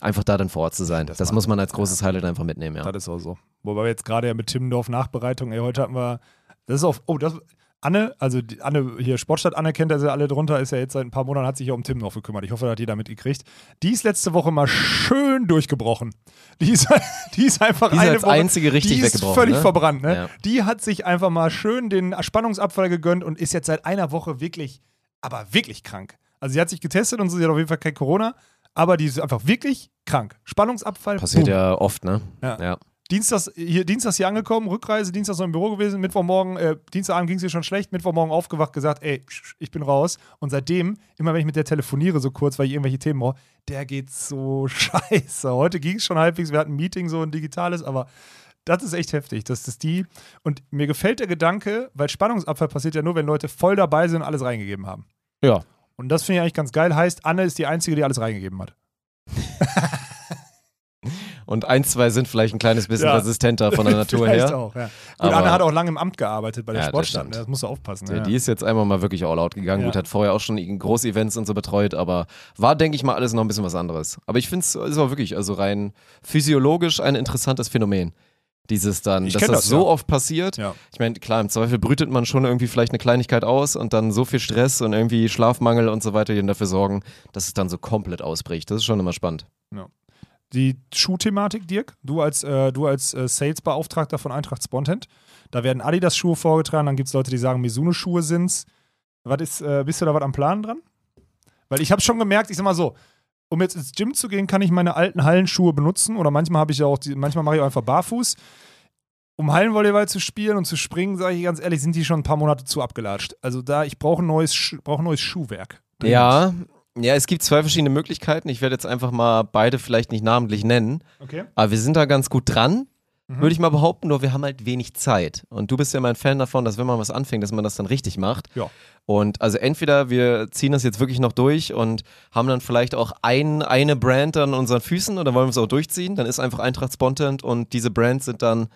einfach da dann vor Ort zu sein. Das, Das muss man als großes Highlight einfach mitnehmen, ja. Das ist auch so. Wobei wir jetzt gerade ja mit Timmendorf Nachbereitung, ey, heute hatten wir, das ist auch, oh, das, Anne, also die Anne hier, Sportstadt Anne kennt ja sie alle drunter, ist ja jetzt seit ein paar Monaten, hat sich ja um Timmendorf gekümmert. Ich hoffe, da hat jeder mitgekriegt. Die ist letzte Woche mal schön durchgebrochen. Die ist, die ist einfach Die ist eine als Woche, einzige richtig die ist weggebrochen, völlig ne? verbrannt, ne? Ja. Die hat sich einfach mal schön den Spannungsabfall gegönnt und ist jetzt seit einer Woche wirklich, aber wirklich krank. Also sie hat sich getestet und sie hat auf jeden Fall kein Corona, aber die ist einfach wirklich krankt. Spannungsabfall. Passiert boom. ja oft, ne? Ja. ja. Dienstags hier, Dienstags hier angekommen, Rückreise, Dienstags noch im Büro gewesen, Mittwochmorgen, äh, Dienstagabend ging es ihr schon schlecht, Mittwochmorgen aufgewacht, gesagt, ey, ich bin raus. Und seitdem, immer wenn ich mit der telefoniere, so kurz, weil ich irgendwelche Themen brauche, der geht so scheiße. Heute ging es schon halbwegs, wir hatten ein Meeting, so ein digitales, aber das ist echt heftig. Das ist die. Und mir gefällt der Gedanke, weil Spannungsabfall passiert ja nur, wenn Leute voll dabei sind und alles reingegeben haben. Ja. Und das finde ich eigentlich ganz geil. Heißt, Anne ist die Einzige, die alles reingegeben hat. Und ein, zwei sind vielleicht ein kleines bisschen Ja. resistenter von der Natur her. auch, ja. Gut, Aber- Anne hat auch lange im Amt gearbeitet bei der Ja, das Sportstadt. ne? Das musst du aufpassen. Ja, ja. Die ist jetzt einmal mal wirklich all out gegangen. Ja. Gut, hat vorher auch schon Groß-Events und so betreut, aber war, denke ich mal, alles noch ein bisschen was anderes. Aber ich finde es ist auch wirklich, also rein physiologisch ein interessantes Phänomen. Dieses dann, Ich dass das, das, so ja. oft passiert. Ja. Ich meine, klar, im Zweifel brütet man schon irgendwie vielleicht eine Kleinigkeit aus und dann so viel Stress und irgendwie Schlafmangel und so weiter, die dann dafür sorgen, dass es dann so komplett ausbricht. Das ist schon immer spannend. Die Schuhthematik, Dirk, du als, äh, du als äh, Sales-Beauftragter von Eintracht Spontent, da werden Adidas-Schuhe vorgetragen, dann gibt es Leute, die sagen, Mizuno-Schuhe sind's. Was ist, äh, bist du da was am Plan dran? Weil ich habe schon gemerkt, ich sag mal so, um jetzt ins Gym zu gehen, kann ich meine alten Hallenschuhe benutzen oder manchmal habe ich ja auch, die, manchmal mache ich auch einfach barfuß. Um Hallenvolleyball zu spielen und zu springen, sage ich ganz ehrlich, sind die schon ein paar Monate zu abgelatscht. Also da, ich brauche ein neues, ein neues Schuhwerk. Ja, ja, es gibt zwei verschiedene Möglichkeiten. Ich werde jetzt einfach mal beide vielleicht nicht namentlich nennen. Okay. Aber wir sind da ganz gut dran, Mhm. würde ich mal behaupten, nur wir haben halt wenig Zeit. Und du bist ja mein Fan davon, dass wenn man was anfängt, dass man das dann richtig macht. Ja. Und also entweder wir ziehen das jetzt wirklich noch durch und haben dann vielleicht auch ein, eine Brand an unseren Füßen oder wollen wir es auch durchziehen, dann ist einfach Eintracht Spontent und diese Brands sind dann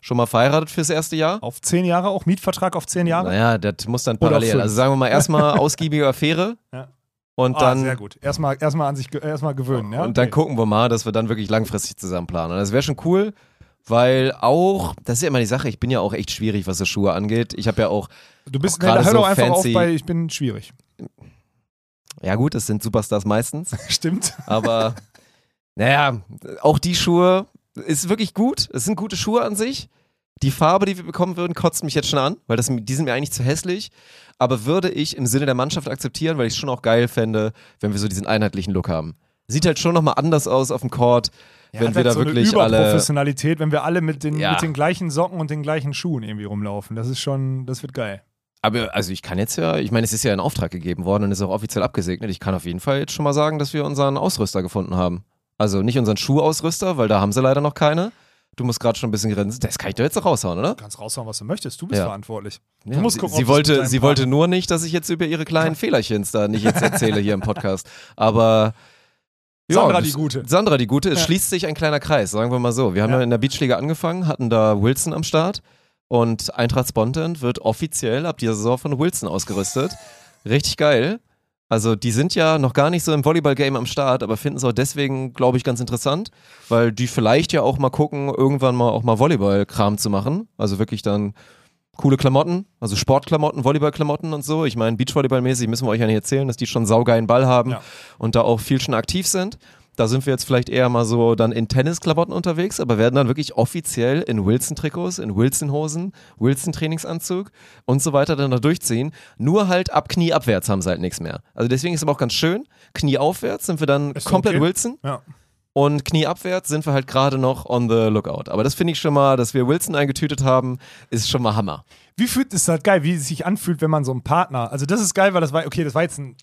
schon mal verheiratet fürs erste Jahr. Auf zehn Jahre auch, Mietvertrag auf zehn Jahre? Naja, das muss dann parallel. Also sagen wir mal erstmal ausgiebige Affäre Ja. Und ah, dann sehr gut. Erstmal, erstmal an sich erstmal gewöhnen, ja? Und dann Okay. gucken wir mal, dass wir dann wirklich langfristig zusammen planen. Und das wäre schon cool, weil auch, das ist ja immer die Sache, ich bin ja auch echt schwierig, was so Schuhe angeht. Ich habe ja auch, Du bist, auch gerade hör so doch einfach fancy- auf bei Ich bin schwierig. ja gut, das sind Superstars meistens, Stimmt. aber naja, auch die Schuhe ist wirklich gut. Es sind gute Schuhe an sich. Die Farbe, die wir bekommen würden, kotzt mich jetzt schon an, weil das, die sind mir eigentlich zu hässlich. Aber würde ich im Sinne der Mannschaft akzeptieren, weil ich es schon auch geil fände, wenn wir so diesen einheitlichen Look haben. Sieht halt schon nochmal anders aus auf dem Court, wenn hat wir halt da so wirklich eine alle. Überprofessionalität, wenn wir alle mit den, Ja. mit den gleichen Socken und den gleichen Schuhen irgendwie rumlaufen. Das ist schon, das wird geil. Aber also ich kann jetzt ja, ich meine, es ist ja in Auftrag gegeben worden und ist auch offiziell abgesegnet. Ich kann auf jeden Fall jetzt schon mal sagen, dass wir unseren Ausrüster gefunden haben. Also nicht unseren Schuhausrüster, weil da haben sie leider noch keine. Du musst gerade schon ein bisschen grinsen. Das kann ich doch jetzt noch raushauen, oder? Du kannst raushauen, was du möchtest. Du bist Ja. verantwortlich. Ja, musst sie, gucken, sie wollte, sie wollte nur nicht, dass ich jetzt über ihre kleinen Fehlerchens da nicht jetzt erzähle hier im Podcast. Aber Sandra die Gute. Sandra die Gute. Es Ja. schließt sich ein kleiner Kreis, sagen wir mal so. Wir haben ja, Ja. in der Beachliga angefangen, hatten da Wilson am Start und Eintracht Spontan wird offiziell ab dieser Saison von Wilson ausgerüstet. Richtig geil. Also die sind ja noch gar nicht so im Volleyball-Game am Start, aber finden es auch deswegen, glaube ich, ganz interessant, weil die vielleicht ja auch mal gucken, irgendwann mal auch mal Volleyball-Kram zu machen. Also wirklich dann coole Klamotten, also Sportklamotten, Volleyballklamotten und so. Ich meine, Beachvolleyball-mäßig müssen wir euch ja nicht erzählen, dass die schon saugeilen Ball haben Ja. und da auch viel schon aktiv sind. Da sind wir jetzt vielleicht eher mal so dann in Tennisklamotten unterwegs, aber werden dann wirklich offiziell in Wilson-Trikots, in Wilson-Hosen, Wilson-Trainingsanzug und so weiter dann da durchziehen. Nur halt ab Knie abwärts haben sie halt nichts mehr. Also deswegen ist aber auch ganz schön. Knie aufwärts sind wir dann Ist komplett okay. Wilson Ja. und Knie abwärts sind wir halt gerade noch on the lookout. Aber das finde ich schon mal, dass wir Wilson eingetütet haben, ist schon mal Hammer. Wie fühlt es halt geil, wie es sich anfühlt, wenn man so einen Partner. Also, das ist geil, weil das war, okay, das war jetzt ein,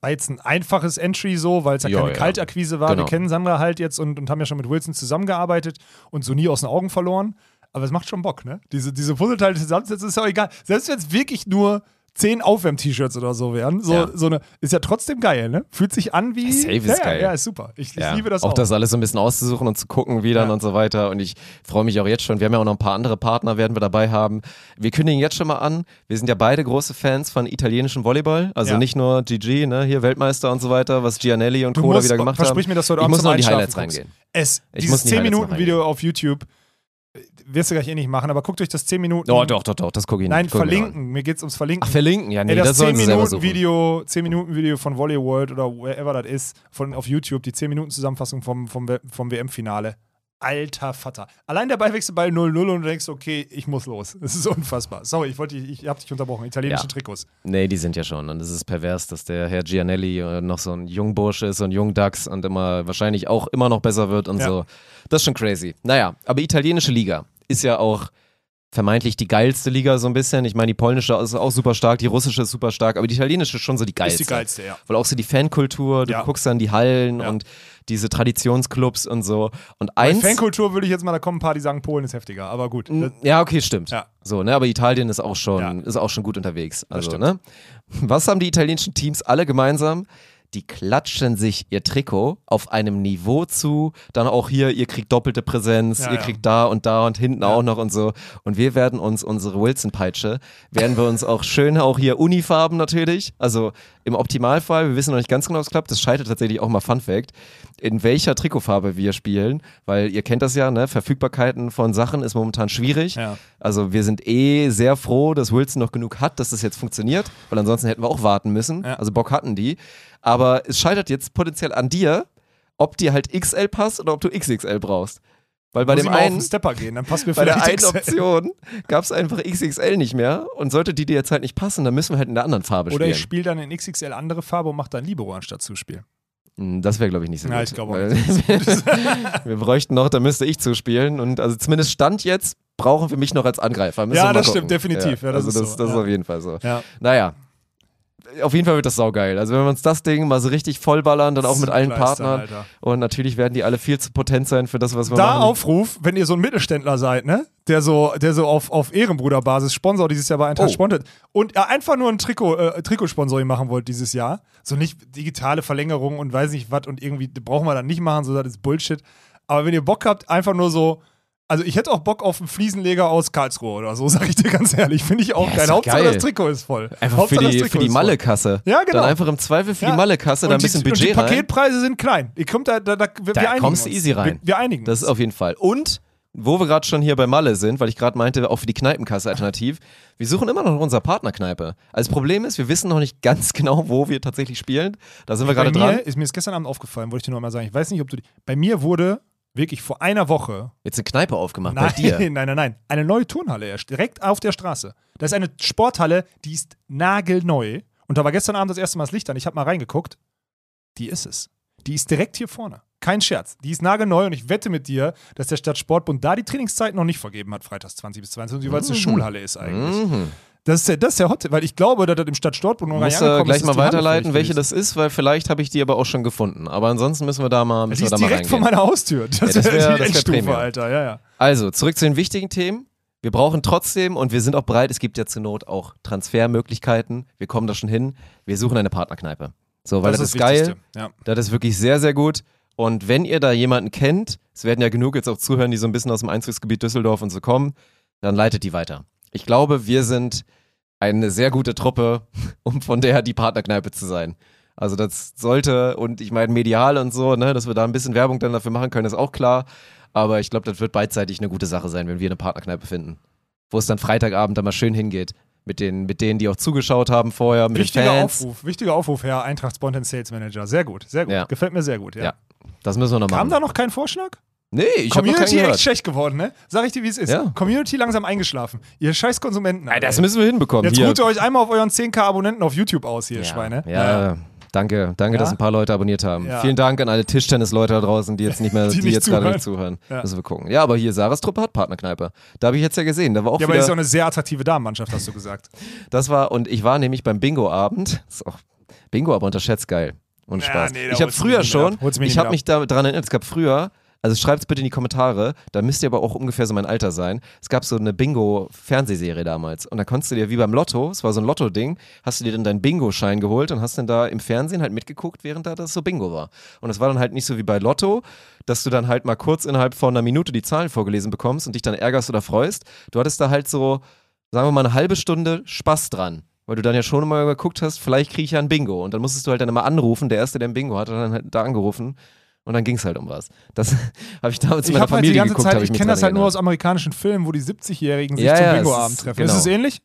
war jetzt ein einfaches Entry so, weil es ja Ja, keine ja. Kaltakquise war. Genau. Wir kennen Sandra halt jetzt und, und haben ja schon mit Wilson zusammengearbeitet und so nie aus den Augen verloren. Aber es macht schon Bock, ne? Diese, diese Puzzleteile zusammensetzen ist ja auch egal. Selbst wenn es wirklich nur zehn Aufwärm-T-Shirts oder so wären, so, Ja. so eine, ist ja trotzdem geil, ne? Fühlt sich an wie. Safe ist ja, geil. Ja, ist super. Ich, ich Ja, liebe das auch auch. das alles so ein bisschen auszusuchen und zu gucken, wie dann Ja. und so weiter. Und ich freue mich auch jetzt schon. Wir haben ja auch noch ein paar andere Partner, werden wir dabei haben. Wir kündigen jetzt schon mal an. Wir sind ja beide große Fans von italienischem Volleyball. Also nicht nur GG, ne, hier Weltmeister und so weiter, was Gianelli und Co. da wieder gemacht versprich haben. mir, dass du heute ich Abend muss noch in die Highlights guckst. reingehen. Es, Ich dieses muss in die Highlights noch 10-Minuten-Video auf YouTube, wirst du gleich eh nicht machen, aber guckt euch das 10 Minuten. Oh, doch, doch, doch, das gucke ich Nein, nicht. Wir an. verlinken. Mir geht's ums Verlinken. Ach, verlinken? Ja, nee, Ey, das, das sollen sie selber suchen. 10-Minuten-Video 10 Minuten Video von Volley World oder wherever das ist, von, auf YouTube, die 10-Minuten-Zusammenfassung vom, vom, W- vom WM-Finale. Alter Vater. Allein der Ballwechsel bei 0-0 und du denkst, okay, ich muss los. Das ist unfassbar. Sorry, ich wollte, ich, hab dich unterbrochen. Italienische Ja. Trikots. Nee, die sind ja schon. Und es ist pervers, dass der Herr Gianelli äh, noch so ein Jungbursche ist, so ein Jungdachs und immer wahrscheinlich auch immer noch besser wird und Ja. so. Das ist schon crazy. Naja, aber italienische Liga ist ja auch vermeintlich die geilste Liga so ein bisschen. Ich meine, die polnische ist auch super stark, die russische ist super stark, aber die italienische ist schon so die geilste. Ist die geilste, ja. Weil auch so die Fankultur, du Ja. guckst dann die Hallen Ja. und diese Traditionsclubs und so. Und Bei eins. Fankultur würde ich jetzt mal, da kommen ein paar, die sagen, Polen ist heftiger, aber gut. Ja, okay, stimmt. Ja. So, ne, aber Italien ist auch schon, ist auch schon gut unterwegs. Also, ne? Was haben die italienischen Teams alle gemeinsam? Die klatschen sich ihr Trikot auf einem Niveau zu, dann auch hier, ihr kriegt doppelte Präsenz, Ja, ihr ja. kriegt da und da und hinten Ja. auch noch und so. Und wir werden uns unsere Wilson-Peitsche, werden wir uns auch schön auch hier Unifarben natürlich, also im Optimalfall, wir wissen noch nicht ganz genau, ob es klappt, das scheitert tatsächlich auch mal Fun Fact, in welcher Trikotfarbe wir spielen, weil ihr kennt das ja, ne, Verfügbarkeiten von Sachen ist momentan schwierig. Ja. Also wir sind eh sehr froh, dass Wilson noch genug hat, dass das jetzt funktioniert, weil ansonsten hätten wir auch warten müssen. Ja. Also Bock hatten die. Aber es scheitert jetzt potenziell an dir, ob dir halt XL passt oder ob du XXL brauchst. Weil bei muss dem mal auf einen, den Stepper gehen, dann passt mir bei der einen. Option gab es einfach XXL nicht mehr und sollte die dir jetzt halt nicht passen, dann müssen wir halt in der anderen Farbe Oder ich spielen. spiele dann in XXL andere Farbe und mache dann Libero anstatt Zuspiel. Hm, Das wäre, glaube ich, nicht so Ja, gut. ich glaube auch Weil- wir bräuchten noch, da müsste ich zuspielen und also zumindest Stand jetzt brauchen wir mich noch als Angreifer. Müssen Ja, das gucken. stimmt, definitiv. Ja, das also ist das, so, das ist ja. auf jeden Fall so. Ja. Naja. Auf jeden Fall wird das saugeil. Also wenn wir uns das Ding mal so richtig vollballern, dann auch mit allen Partnern. Alter. Und natürlich werden die alle viel zu potent sein für das, was wir Da machen. Aufruf, wenn ihr so ein Mittelständler seid, ne? Der so, der so auf, auf Ehrenbruderbasis Sponsor dieses Jahr bei Eintracht Oh. sponsored und ja, einfach nur ein Trikot, äh, Trikotsponsoring machen wollt dieses Jahr. So nicht digitale Verlängerung und weiß nicht was und irgendwie brauchen wir dann nicht machen, so das ist Bullshit. Aber wenn ihr Bock habt, einfach nur so. Also ich hätte auch Bock auf einen Fliesenleger aus Karlsruhe oder so, sag ich dir ganz ehrlich. Finde ich auch Ja, ist geil. Hauptsache geil. das Trikot ist voll. Einfach für Hauptsache die, für die ist. Malle-Kasse. Ja, genau. Dann einfach im Zweifel für Ja. die Malle-Kasse da ein die- bisschen und die Budget rein. Paketpreise sind klein. Ihr kommt da, da, da, wir, Da wir einigen kommst du easy rein. Wir, wir einigen Das ist auf jeden Fall. Und wo wir gerade schon hier bei Malle sind, weil ich gerade meinte, auch für die Kneipenkasse alternativ, wir suchen immer noch nach unserer Partnerkneipe. Also das Problem ist, wir wissen noch nicht ganz genau, wo wir tatsächlich spielen. Da sind wir gerade dran. ist mir das gestern Abend aufgefallen, wollte ich dir nur mal sagen. Ich weiß nicht, ob du die. Bei mir wurde wirklich vor einer Woche Jetzt eine Kneipe aufgemacht Nein, bei dir. nein, nein, nein. Eine neue Turnhalle erst, direkt auf der Straße. Das ist eine Sporthalle, die ist nagelneu. Und da war gestern Abend das erste Mal das Licht an. Ich habe mal reingeguckt. Die ist es. Die ist direkt hier vorne. Kein Scherz. Die ist nagelneu und ich wette mit dir, dass der Stadtsportbund da die Trainingszeiten noch nicht vergeben hat, freitags 20 bis 22, weil es eine Mhm. Schulhalle ist eigentlich. Mhm. Das ist ja, das ist ja hot, weil ich glaube, dass das im Stadtsportbund noch nicht angekommen gleich ist, mal weiterleiten, welche das ist, weil vielleicht habe ich die aber auch schon gefunden. Aber ansonsten müssen wir da mal, müssen Die wir ist da direkt vor meiner Haustür. Das, das wäre wär- die das Endstufe, Premium. Alter. Ja, ja. Also, zurück zu den wichtigen Themen. Wir brauchen trotzdem und wir sind auch bereit, es gibt ja zur Not auch Transfermöglichkeiten. Wir kommen da schon hin. Wir suchen eine Partnerkneipe. So, weil das, ist, geil. Ja. Das ist wirklich sehr, sehr gut. Und wenn ihr da jemanden kennt, es werden ja genug jetzt auch zuhören, die so ein bisschen aus dem Einzugsgebiet Düsseldorf und so kommen, dann leitet die weiter. Ich glaube, wir sind eine sehr gute Truppe, um von der die Partnerkneipe zu sein. Also das sollte, und ich meine medial und so, ne, dass wir da ein bisschen Werbung dann dafür machen können, ist auch klar. Aber ich glaube, das wird beidseitig eine gute Sache sein, wenn wir eine Partnerkneipe finden. Wo es dann Freitagabend dann mal schön hingeht. Mit, den, mit denen, die auch zugeschaut haben vorher, mit Wichtiger den Fans. Aufruf, wichtiger Aufruf, Herr Eintracht Spontan Sales Manager. Sehr gut, sehr gut. Ja. Gefällt mir sehr gut. Ja. Ja, Das müssen wir noch Kam machen. da noch kein Vorschlag? Nee, ich habe Community echt gehört. schlecht geworden, ne? Sag ich dir, wie es ist. Ja. Community langsam eingeschlafen. Ihr scheiß Konsumenten. Alter. das müssen wir hinbekommen. Jetzt hier. ruht ihr euch einmal auf euren 10k Abonnenten auf YouTube aus, hier, ja, Schweine. Ja, danke. Danke, Ja? dass ein paar Leute abonniert haben. Ja. Vielen Dank an alle Tischtennis-Leute da draußen, die jetzt nicht mehr, Die die, nicht jetzt gerade zuhören. nicht zuhören. Ja. Müssen wir gucken. Ja, aber hier, Sarahs Truppe hat Partnerkneipe. Da habe ich jetzt ja gesehen. Da war auch Ja, aber ist auch eine sehr attraktive Damenmannschaft, hast du gesagt. das war, und ich war nämlich beim Bingo-Abend. Ist auch, Bingo aber unterschätzt geil. Und Ja, Spaß. nee, da ich habe früher schon, ich habe mich da dran erinnert, es gab früher, also schreibt es bitte in die Kommentare, da müsst ihr aber auch ungefähr so mein Alter sein. Es gab so eine Bingo-Fernsehserie damals und da konntest du dir wie beim Lotto, es war so ein Lotto-Ding, hast du dir dann deinen Bingo-Schein geholt und hast dann da im Fernsehen halt mitgeguckt, während da das so Bingo war. Und das war dann halt nicht so wie bei Lotto, dass du dann halt mal kurz innerhalb von einer Minute die Zahlen vorgelesen bekommst und dich dann ärgerst oder freust. Du hattest da halt so, sagen wir mal, eine halbe Stunde Spaß dran. Weil du dann ja schon mal geguckt hast, vielleicht kriege ich ja ein Bingo. Und dann musstest du halt dann immer anrufen. Der Erste, der ein Bingo hatte, hat dann halt da angerufen. Und dann ging es halt um was. Das habe ich damals Ich meiner habe halt Familie ganze geguckt, Zeit, ich ich kenne das halt nur aus amerikanischen Filmen, wo die 70-Jährigen sich Ja, zum ja, Bingo-Abend treffen. genau. Ist es ähnlich?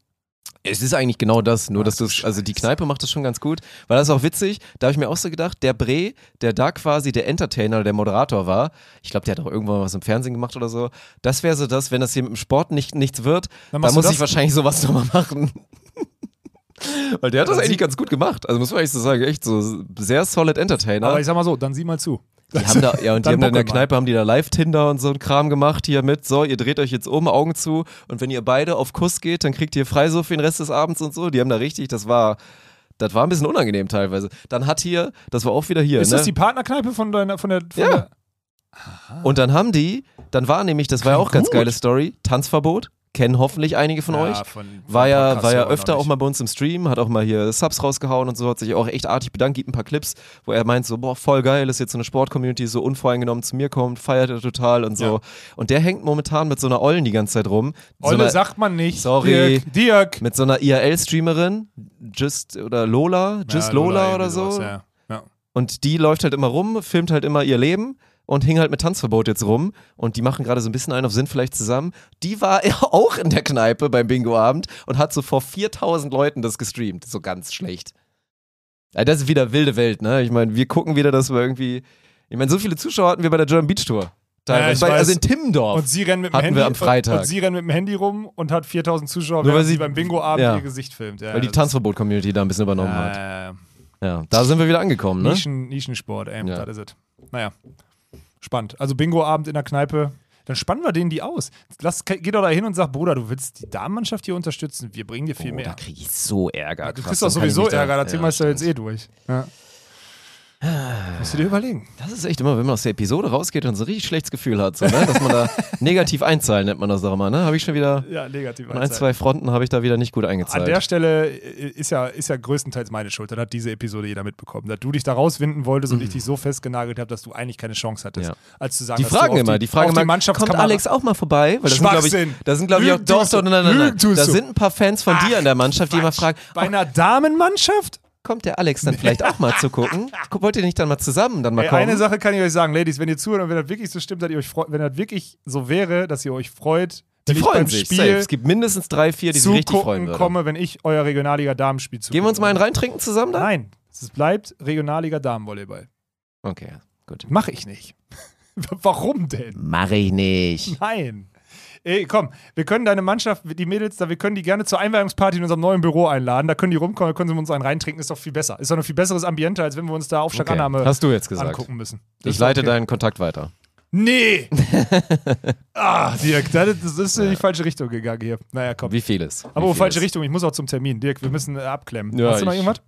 Es ist eigentlich genau das, nur Ach dass du du also die. Kneipe macht das schon ganz gut, weil das ist auch witzig, da habe ich mir auch so gedacht, der Bre, der da quasi der Entertainer der Moderator war, ich glaube, der hat auch irgendwann was im Fernsehen gemacht oder so, das wäre so das, wenn das hier mit dem Sport nicht, nichts wird, Dann dann muss das? ich wahrscheinlich sowas nochmal machen. Weil der hat das eigentlich ganz gut gemacht. Also muss man echt so sagen, echt so sehr solid Entertainer. Aber ich sag mal so, dann sieh mal zu. Die haben da, ja, und die haben in der mal. Kneipe, haben die da Live-Tinder und so ein Kram gemacht hier mit, so, ihr dreht euch jetzt um, Augen zu und wenn ihr beide auf Kuss geht, dann kriegt ihr frei so für den Rest des Abends und so. Die haben da richtig, das war, das war ein bisschen unangenehm teilweise. Dann hat hier, das war auch wieder hier, Ist ne? das die Partnerkneipe von deiner, von der, von Ja. der und dann haben die, dann war nämlich, das war ja auch ganz Gut. geile Story, Tanzverbot, kennen hoffentlich einige von euch. von, War ja, war ja öfter auch mal bei uns im Stream, hat auch mal hier Subs rausgehauen und so, hat sich auch echt artig bedankt, gibt ein paar Clips, wo er meint so, boah, voll geil, ist jetzt so eine Sport-Community, so unvoreingenommen zu mir kommt, feiert er total und so. Ja. Und der hängt momentan mit so einer Ollen die ganze Zeit rum. So Olle einer, sagt man nicht. Sorry. Dirk, Dirk. mit so einer IRL-Streamerin, Just oder Lola, Just Ja, Lola, oder irgendwie so. sowas, Ja. Ja. Und die läuft halt immer rum, filmt halt immer ihr Leben und hing halt mit Tanzverbot jetzt rum. Und die machen gerade so ein bisschen einen auf Sinn vielleicht zusammen. Die war ja auch in der Kneipe beim Bingo-Abend und hat so vor 4000 Leuten das gestreamt. So ganz schlecht. Ja, das ist wieder wilde Welt, ne? Ich meine, wir gucken wieder, dass wir irgendwie. Ich meine, so viele Zuschauer hatten wir bei der German Beach Tour. Teilweise. bei, also in Timmendorf. Und sie rennen mit dem Handy am Freitag. Und, sie rennen mit dem Handy rum und hat 4000 Zuschauer, Nur weil sie sie- beim Bingo-Abend ja. ihr Gesicht filmt. Ja, weil die Tanzverbot-Community da ein bisschen übernommen hat. Ja, da sind wir wieder angekommen, ne? Nischen, Nischensport, ey, Ja. das ist es. Naja, spannend. Also Bingo-Abend in der Kneipe. Dann spannen wir denen die aus. Lass, geh doch da hin und sag, Bruder, du willst die Damenmannschaft hier unterstützen. Wir bringen dir viel Oh, da mehr. kriege ich so Ärger. Du Krass, kriegst doch sowieso da- Ärger, da ziehen Ja, wir es ja jetzt eh durch. Ja. Musst du dir überlegen. Das ist echt immer, wenn man aus der Episode rausgeht und so ein richtig schlechtes Gefühl hat, so, ne? dass man da negativ einzahlen, nennt man das auch immer. Ne? Habe ich schon wieder, Ja, negativ. an ein, zwei Fronten habe ich da wieder nicht gut eingezahlt. An der Stelle ist ja, ist ja größtenteils meine Schuld. Das hat diese Episode jeder mitbekommen. Dass du dich da rauswinden wolltest und ich dich so festgenagelt habe, dass du eigentlich keine Chance hattest. Mhm. Ja. Als zu sagen, die dass du fragen immer, die fragen auf immer, die kommt Alex auch mal vorbei? Weil das sind, ich, Schwachsinn. da sind, glaube ich, auch, doch, doch, nein, nein, nein. Da sind ein paar Fans von dir in der Mannschaft, die immer fragen, Bei einer Damenmannschaft? Kommt der Alex dann vielleicht auch mal zu gucken? Guck, Wollt ihr nicht dann mal zusammen dann mal Ey, kommen? eine Sache kann ich euch sagen, Ladies, wenn ihr zuhört und wenn das wirklich so stimmt, dass ihr euch freut, wenn das wirklich so wäre, dass ihr euch freut, die freuen sich. Spiel Safe. Es gibt mindestens drei, vier, die sich richtig freuen würden. komme, wenn ich euer Regionalliga Damenspiel zugucke. Gehen wir uns mal einen reintrinken zusammen da? Nein, es bleibt Regionalliga Damenvolleyball. Okay, gut. Mache ich nicht. Warum denn? Mach ich nicht. Nein. Ey, komm, wir können deine Mannschaft, die Mädels, da, wir können die gerne zur Einweihungsparty in unserem neuen Büro einladen. Da können die rumkommen, da können sie uns einen reintrinken, ist doch viel besser. Ist doch ein viel besseres Ambiente, als wenn wir uns da Okay. Aufschlagannahme Hast du jetzt gesagt. angucken müssen. Das Ich ist leite okay. deinen Kontakt weiter. Nee! ah, Dirk, das ist in die falsche Richtung gegangen hier. Naja, komm. Wie vieles? Aber Wie falsche vieles? Richtung, ich muss auch zum Termin. Dirk, wir müssen äh, abklemmen. Ja, Hast du noch irgendwas?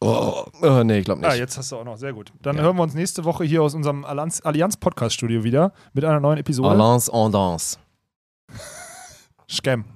Oh, oh, nee, ich glaube nicht. Ah, jetzt hast du auch noch. Sehr gut. Dann Ja. hören wir uns nächste Woche hier aus unserem Allianz, Allianz Podcast Studio wieder mit einer neuen Episode. Alliance en danse. Scam.